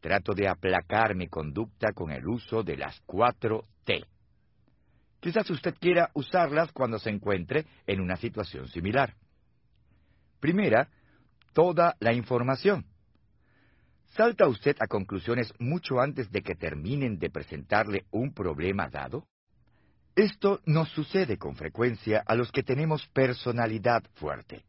Trato de aplacar mi conducta con el uso de las cuatro T. Quizás usted quiera usarlas cuando se encuentre en una situación similar. Primera, toda la información. ¿Salta usted a conclusiones mucho antes de que terminen de presentarle un problema dado? Esto nos sucede con frecuencia a los que tenemos personalidad fuerte.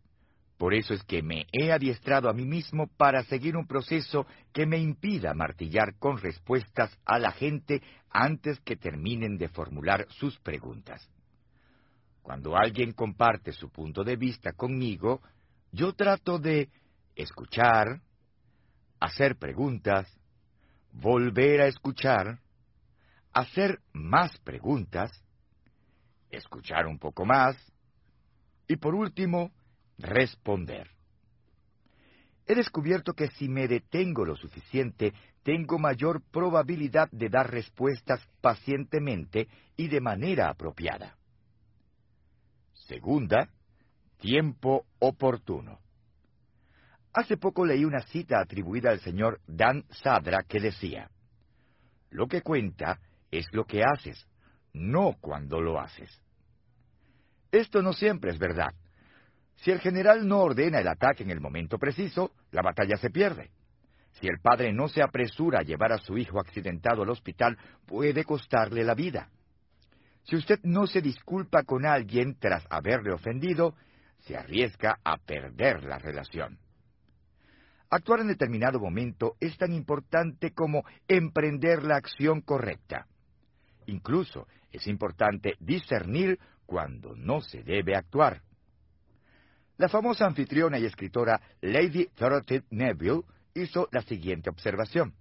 Por eso es que me he adiestrado a mí mismo para seguir un proceso que me impida martillar con respuestas a la gente antes que terminen de formular sus preguntas. Cuando alguien comparte su punto de vista conmigo, yo trato de escuchar, hacer preguntas, volver a escuchar, hacer más preguntas, escuchar un poco más y por último, responder. He descubierto que si me detengo lo suficiente, tengo mayor probabilidad de dar respuestas pacientemente y de manera apropiada. Segunda, tiempo oportuno. Hace poco leí una cita atribuida al señor Dan Sadra que decía, Lo que cuenta es lo que haces, no cuando lo haces. Esto no siempre es verdad. Si el general no ordena el ataque en el momento preciso, la batalla se pierde. Si el padre no se apresura a llevar a su hijo accidentado al hospital, puede costarle la vida. Si usted no se disculpa con alguien tras haberle ofendido, se arriesga a perder la relación. Actuar en determinado momento es tan importante como emprender la acción correcta. Incluso es importante discernir cuando no se debe actuar. La famosa anfitriona y escritora Lady Dorothy Neville hizo la siguiente observación.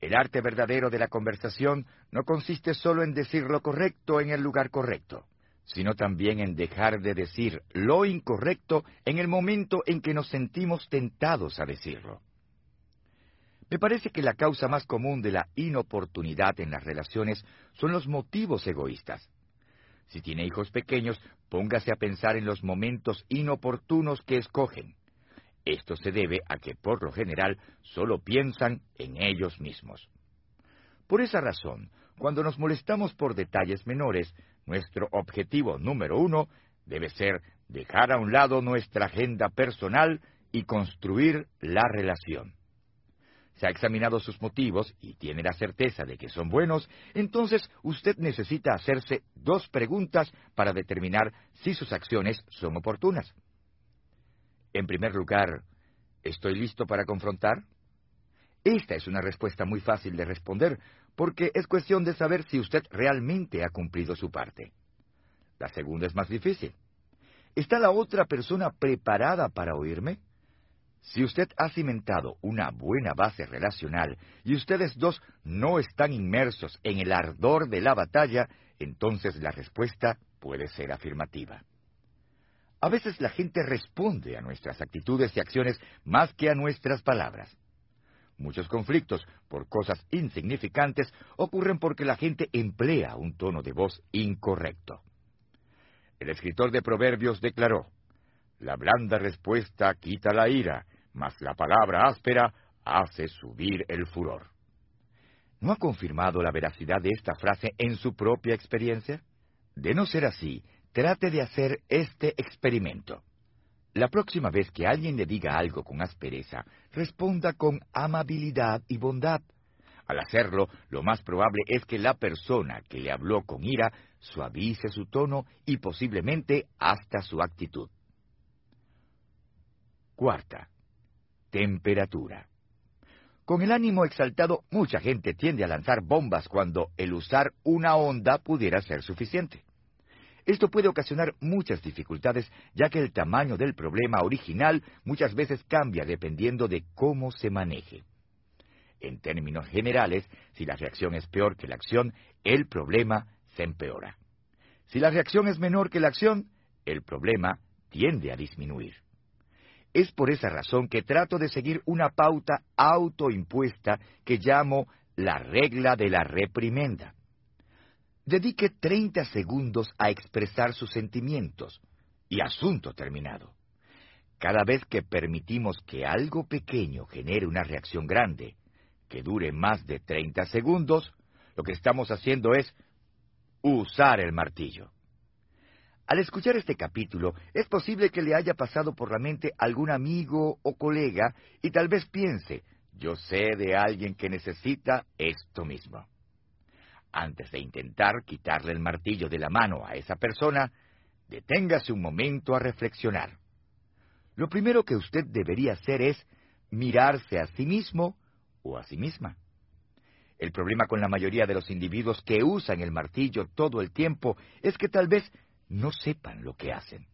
El arte verdadero de la conversación no consiste solo en decir lo correcto en el lugar correcto, sino también en dejar de decir lo incorrecto en el momento en que nos sentimos tentados a decirlo. Me parece que la causa más común de la inoportunidad en las relaciones son los motivos egoístas. Si tiene hijos pequeños, póngase a pensar en los momentos inoportunos que escogen. Esto se debe a que por lo general solo piensan en ellos mismos. Por esa razón, cuando nos molestamos por detalles menores, nuestro objetivo número uno debe ser dejar a un lado nuestra agenda personal y construir la relación. Se ha examinado sus motivos y tiene la certeza de que son buenos, entonces usted necesita hacerse dos preguntas para determinar si sus acciones son oportunas. En primer lugar, ¿estoy listo para confrontar? Esta es una respuesta muy fácil de responder, porque es cuestión de saber si usted realmente ha cumplido su parte. La segunda es más difícil. ¿Está la otra persona preparada para oírme? Si usted ha cimentado una buena base relacional y ustedes dos no están inmersos en el ardor de la batalla, entonces la respuesta puede ser afirmativa. A veces la gente responde a nuestras actitudes y acciones más que a nuestras palabras. Muchos conflictos por cosas insignificantes ocurren porque la gente emplea un tono de voz incorrecto. El escritor de Proverbios declaró, La blanda respuesta quita la ira, mas la palabra áspera hace subir el furor. ¿No ha confirmado la veracidad de esta frase en su propia experiencia? De no ser así, trate de hacer este experimento. La próxima vez que alguien le diga algo con aspereza, responda con amabilidad y bondad. Al hacerlo, lo más probable es que la persona que le habló con ira suavice su tono y posiblemente hasta su actitud. Cuarta, temperatura. Con el ánimo exaltado, mucha gente tiende a lanzar bombas cuando el usar una onda pudiera ser suficiente. Esto puede ocasionar muchas dificultades, ya que el tamaño del problema original muchas veces cambia dependiendo de cómo se maneje. En términos generales, si la reacción es peor que la acción, el problema se empeora. Si la reacción es menor que la acción, el problema tiende a disminuir. Es por esa razón que trato de seguir una pauta autoimpuesta que llamo la regla de la reprimenda. Dedique 30 segundos a expresar sus sentimientos y asunto terminado. Cada vez que permitimos que algo pequeño genere una reacción grande, que dure más de 30 segundos, lo que estamos haciendo es usar el martillo. Al escuchar este capítulo, es posible que le haya pasado por la mente algún amigo o colega y tal vez piense, yo sé de alguien que necesita esto mismo. Antes de intentar quitarle el martillo de la mano a esa persona, deténgase un momento a reflexionar. Lo primero que usted debería hacer es mirarse a sí mismo o a sí misma. El problema con la mayoría de los individuos que usan el martillo todo el tiempo es que tal vez no sepan lo que hacen.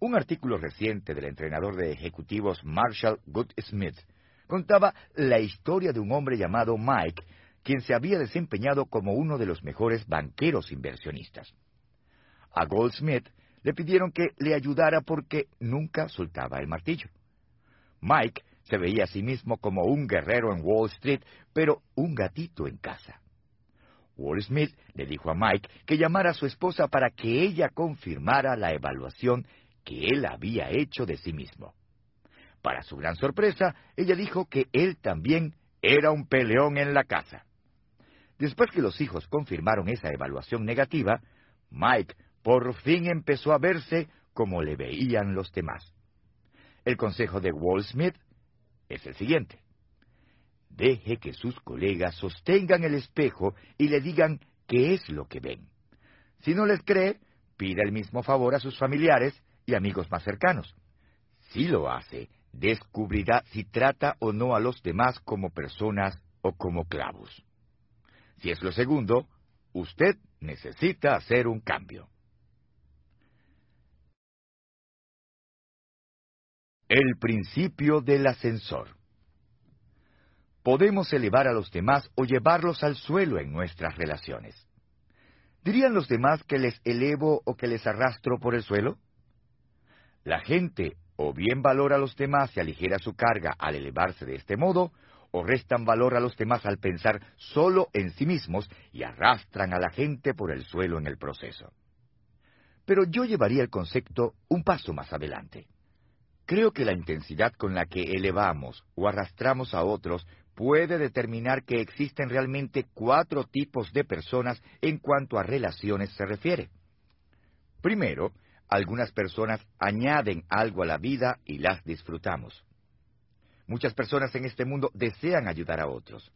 Un artículo reciente del entrenador de ejecutivos Marshall Goodsmith contaba la historia de un hombre llamado Mike quien se había desempeñado como uno de los mejores banqueros inversionistas. A Goldsmith le pidieron que le ayudara porque nunca soltaba el martillo. Mike se veía a sí mismo como un guerrero en Wall Street, pero un gatito en casa. Wall Smith le dijo a Mike que llamara a su esposa para que ella confirmara la evaluación que él había hecho de sí mismo. Para su gran sorpresa, ella dijo que él también era un peleón en la casa. Después que los hijos confirmaron esa evaluación negativa, Mike por fin empezó a verse como le veían los demás. El consejo de Wall Smith es el siguiente. Deje que sus colegas sostengan el espejo y le digan qué es lo que ven. Si no les cree, pida el mismo favor a sus familiares y amigos más cercanos. Si lo hace, descubrirá si trata o no a los demás como personas o como clavos. Si es lo segundo, usted necesita hacer un cambio. El principio del ascensor. Podemos elevar a los demás o llevarlos al suelo en nuestras relaciones. ¿Dirían los demás que les elevo o que les arrastro por el suelo? La gente o bien valora a los demás y aligera su carga al elevarse de este modo, o restan valor a los demás al pensar solo en sí mismos y arrastran a la gente por el suelo en el proceso. Pero yo llevaría el concepto un paso más adelante. Creo que la intensidad con la que elevamos o arrastramos a otros puede determinar que existen realmente cuatro tipos de personas en cuanto a relaciones se refiere. Primero, algunas personas añaden algo a la vida y las disfrutamos. Muchas personas en este mundo desean ayudar a otros.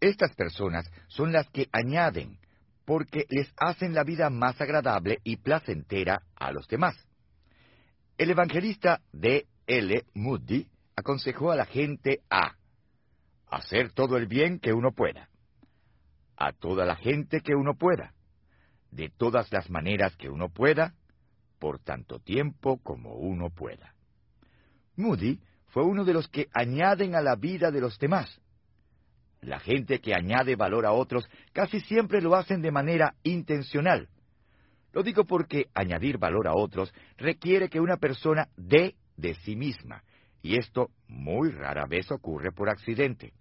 Estas personas son las que añaden porque les hacen la vida más agradable y placentera a los demás. El evangelista D. L. Moody aconsejó a la gente a hacer todo el bien que uno pueda, a toda la gente que uno pueda, de todas las maneras que uno pueda, por tanto tiempo como uno pueda. Moody fue uno de los que añaden a la vida de los demás. La gente que añade valor a otros casi siempre lo hacen de manera intencional, lo digo porque añadir valor a otros requiere que una persona dé de sí misma, y esto muy rara vez ocurre por accidente.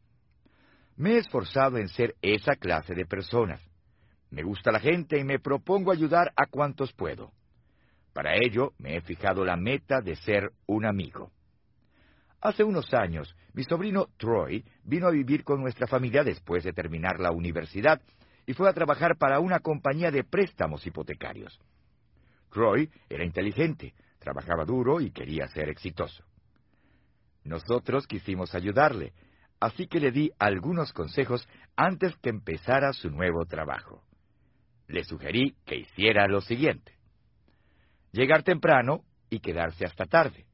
Me he esforzado en ser esa clase de personas. Me gusta la gente y me propongo ayudar a cuantos puedo. Para ello me he fijado la meta de ser un amigo. Hace unos años, mi sobrino Troy vino a vivir con nuestra familia después de terminar la universidad y fue a trabajar para una compañía de préstamos hipotecarios. Roy era inteligente, trabajaba duro y quería ser exitoso. Nosotros quisimos ayudarle, así que le di algunos consejos antes que empezara su nuevo trabajo. Le sugerí que hiciera lo siguiente. Llegar temprano y quedarse hasta tarde.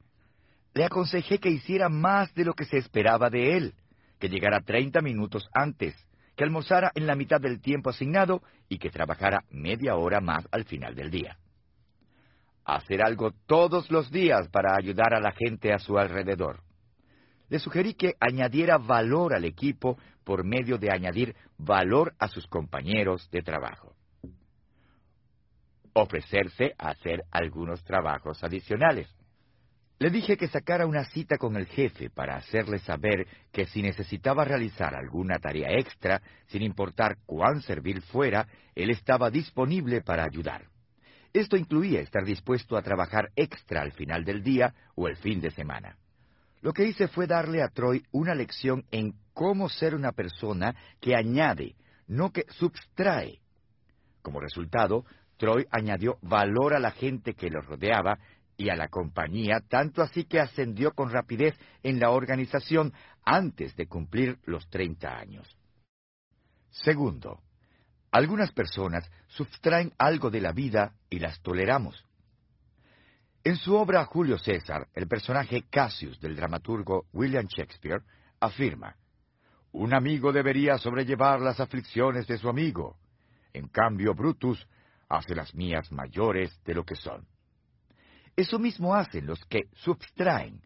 Le aconsejé que hiciera más de lo que se esperaba de él, que llegara 30 minutos antes que almorzara en la mitad del tiempo asignado y que trabajara media hora más al final del día. Hacer algo todos los días para ayudar a la gente a su alrededor. Le sugerí que añadiera valor al equipo por medio de añadir valor a sus compañeros de trabajo. Ofrecerse a hacer algunos trabajos adicionales. Le dije que sacara una cita con el jefe para hacerle saber que si necesitaba realizar alguna tarea extra, sin importar cuán servil fuera, él estaba disponible para ayudar. Esto incluía estar dispuesto a trabajar extra al final del día o el fin de semana. Lo que hice fue darle a Troy una lección en cómo ser una persona que añade, no que subtrae. Como resultado, Troy añadió valor a la gente que lo rodeaba y a la compañía, tanto así que ascendió con rapidez en la organización antes de cumplir los 30 años. Segundo, algunas personas sustraen algo de la vida y las toleramos. En su obra Julio César, el personaje Cassius del dramaturgo William Shakespeare afirma, Un amigo debería sobrellevar las aflicciones de su amigo. En cambio, Brutus hace las mías mayores de lo que son. Eso mismo hacen los que subtraen,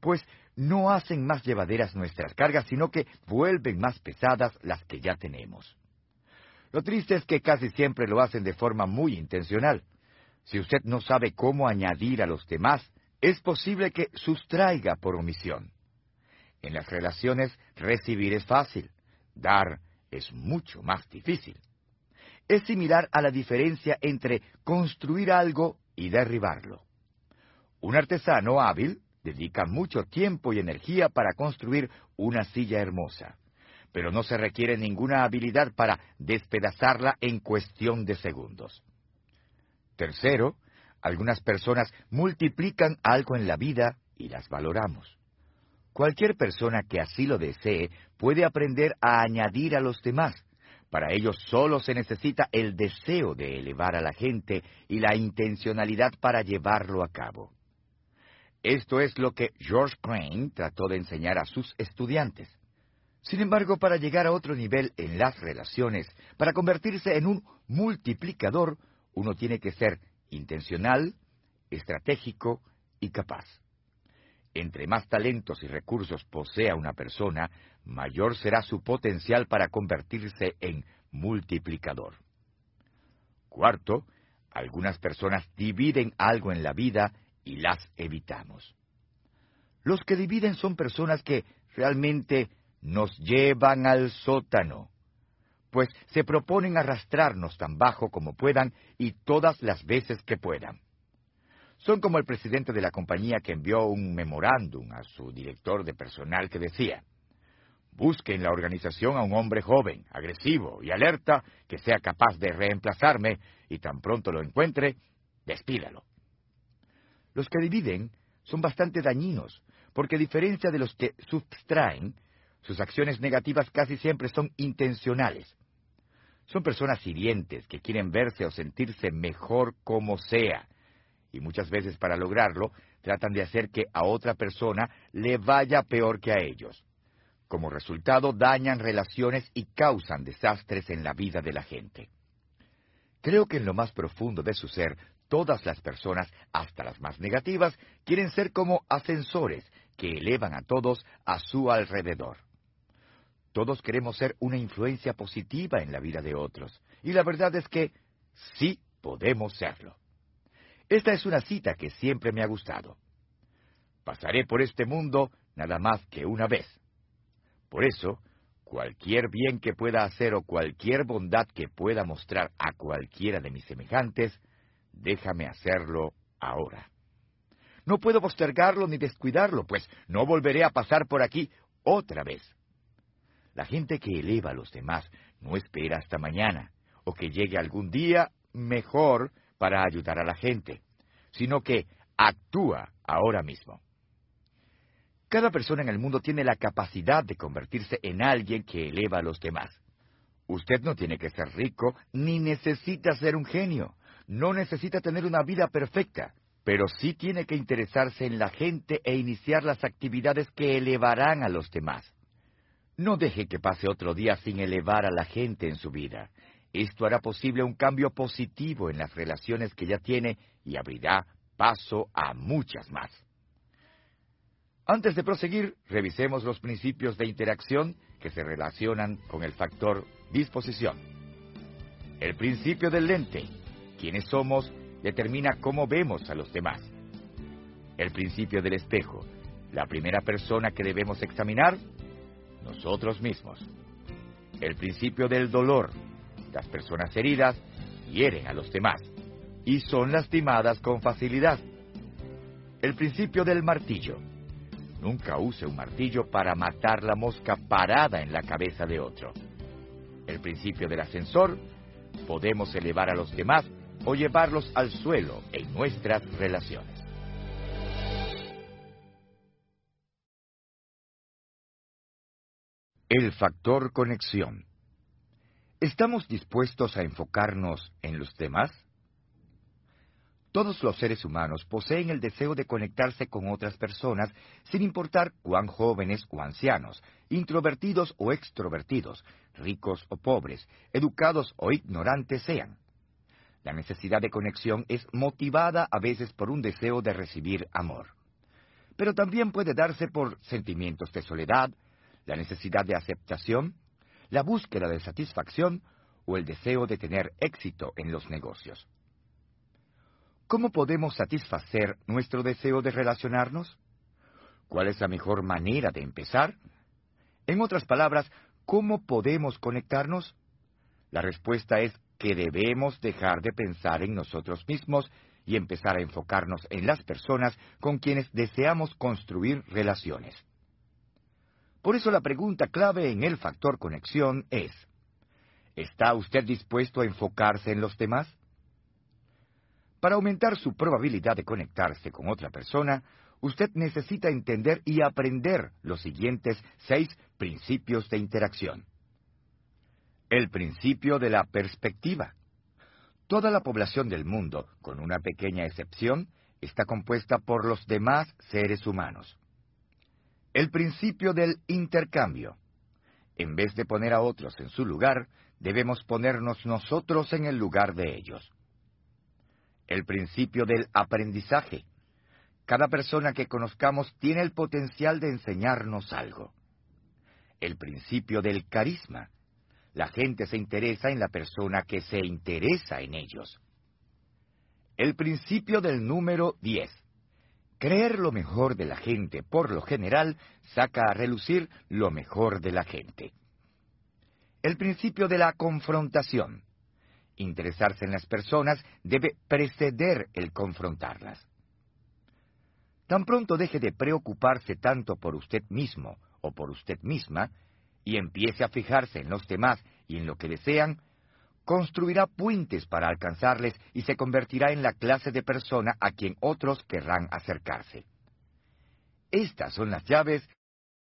pues no hacen más llevaderas nuestras cargas, sino que vuelven más pesadas las que ya tenemos. Lo triste es que casi siempre lo hacen de forma muy intencional. Si usted no sabe cómo añadir a los demás, es posible que sustraiga por omisión. En las relaciones, recibir es fácil, dar es mucho más difícil. Es similar a la diferencia entre construir algo y derribarlo. Un artesano hábil dedican mucho tiempo y energía para construir una silla hermosa, pero no se requiere ninguna habilidad para despedazarla en cuestión de segundos. Tercero, algunas personas multiplican algo en la vida y las valoramos. Cualquier persona que así lo desee puede aprender a añadir a los demás. Para ello solo se necesita el deseo de elevar a la gente y la intencionalidad para llevarlo a cabo. Esto es lo que George Crane trató de enseñar a sus estudiantes. Sin embargo, para llegar a otro nivel en las relaciones, para convertirse en un multiplicador, uno tiene que ser intencional, estratégico y capaz. Entre más talentos y recursos posea una persona, mayor será su potencial para convertirse en multiplicador. Cuarto, algunas personas dividen algo en la vida y las evitamos. Los que dividen son personas que realmente nos llevan al sótano, pues se proponen arrastrarnos tan bajo como puedan y todas las veces que puedan. Son como el presidente de la compañía que envió un memorándum a su director de personal que decía, busque en la organización a un hombre joven, agresivo y alerta que sea capaz de reemplazarme y tan pronto lo encuentre, despídalo. Los que dividen son bastante dañinos, porque a diferencia de los que sustraen, sus acciones negativas casi siempre son intencionales. Son personas hirientes que quieren verse o sentirse mejor como sea, y muchas veces para lograrlo tratan de hacer que a otra persona le vaya peor que a ellos. Como resultado dañan relaciones y causan desastres en la vida de la gente. Creo que en lo más profundo de su ser Todas las personas, hasta las más negativas, quieren ser como ascensores que elevan a todos a su alrededor. Todos queremos ser una influencia positiva en la vida de otros, y la verdad es que sí podemos serlo. Esta es una cita que siempre me ha gustado. Pasaré por este mundo nada más que una vez. Por eso, cualquier bien que pueda hacer o cualquier bondad que pueda mostrar a cualquiera de mis semejantes, déjame hacerlo ahora. No puedo postergarlo ni descuidarlo, pues no volveré a pasar por aquí otra vez. La gente que eleva a los demás no espera hasta mañana o que llegue algún día mejor para ayudar a la gente, sino que actúa ahora mismo. Cada persona en el mundo tiene la capacidad de convertirse en alguien que eleva a los demás. Usted no tiene que ser rico ni necesita ser un genio. No necesita tener una vida perfecta, pero sí tiene que interesarse en la gente e iniciar las actividades que elevarán a los demás. No deje que pase otro día sin elevar a la gente en su vida. Esto hará posible un cambio positivo en las relaciones que ya tiene y abrirá paso a muchas más. Antes de proseguir, revisemos los principios de interacción que se relacionan con el factor disposición. El principio del lente quiénes somos determina cómo vemos a los demás. El principio del espejo. La primera persona que debemos examinar, nosotros mismos. El principio del dolor. Las personas heridas hieren a los demás y son lastimadas con facilidad. El principio del martillo. Nunca use un martillo para matar la mosca parada en la cabeza de otro. El principio del ascensor. Podemos elevar a los demás o llevarlos al suelo en nuestras relaciones. El factor conexión. ¿Estamos dispuestos a enfocarnos en los demás? Todos los seres humanos poseen el deseo de conectarse con otras personas sin importar cuán jóvenes o ancianos, introvertidos o extrovertidos, ricos o pobres, educados o ignorantes sean. La necesidad de conexión es motivada a veces por un deseo de recibir amor. Pero también puede darse por sentimientos de soledad, la necesidad de aceptación, la búsqueda de satisfacción o el deseo de tener éxito en los negocios. ¿Cómo podemos satisfacer nuestro deseo de relacionarnos? ¿Cuál es la mejor manera de empezar? En otras palabras, ¿cómo podemos conectarnos? La respuesta es que debemos dejar de pensar en nosotros mismos y empezar a enfocarnos en las personas con quienes deseamos construir relaciones. Por eso la pregunta clave en el factor conexión es, ¿está usted dispuesto a enfocarse en los demás? Para aumentar su probabilidad de conectarse con otra persona, usted necesita entender y aprender los siguientes seis principios de interacción. El principio de la perspectiva. Toda la población del mundo, con una pequeña excepción, está compuesta por los demás seres humanos. El principio del intercambio. En vez de poner a otros en su lugar, debemos ponernos nosotros en el lugar de ellos. El principio del aprendizaje. Cada persona que conozcamos tiene el potencial de enseñarnos algo. El principio del carisma. La gente se interesa en la persona que se interesa en ellos. El principio del número 10. Creer lo mejor de la gente, por lo general, saca a relucir lo mejor de la gente. El principio de la confrontación. Interesarse en las personas debe preceder el confrontarlas. Tan pronto deje de preocuparse tanto por usted mismo o por usted misma, y empiece a fijarse en los demás y en lo que desean, construirá puentes para alcanzarles y se convertirá en la clase de persona a quien otros querrán acercarse. Estas son las llaves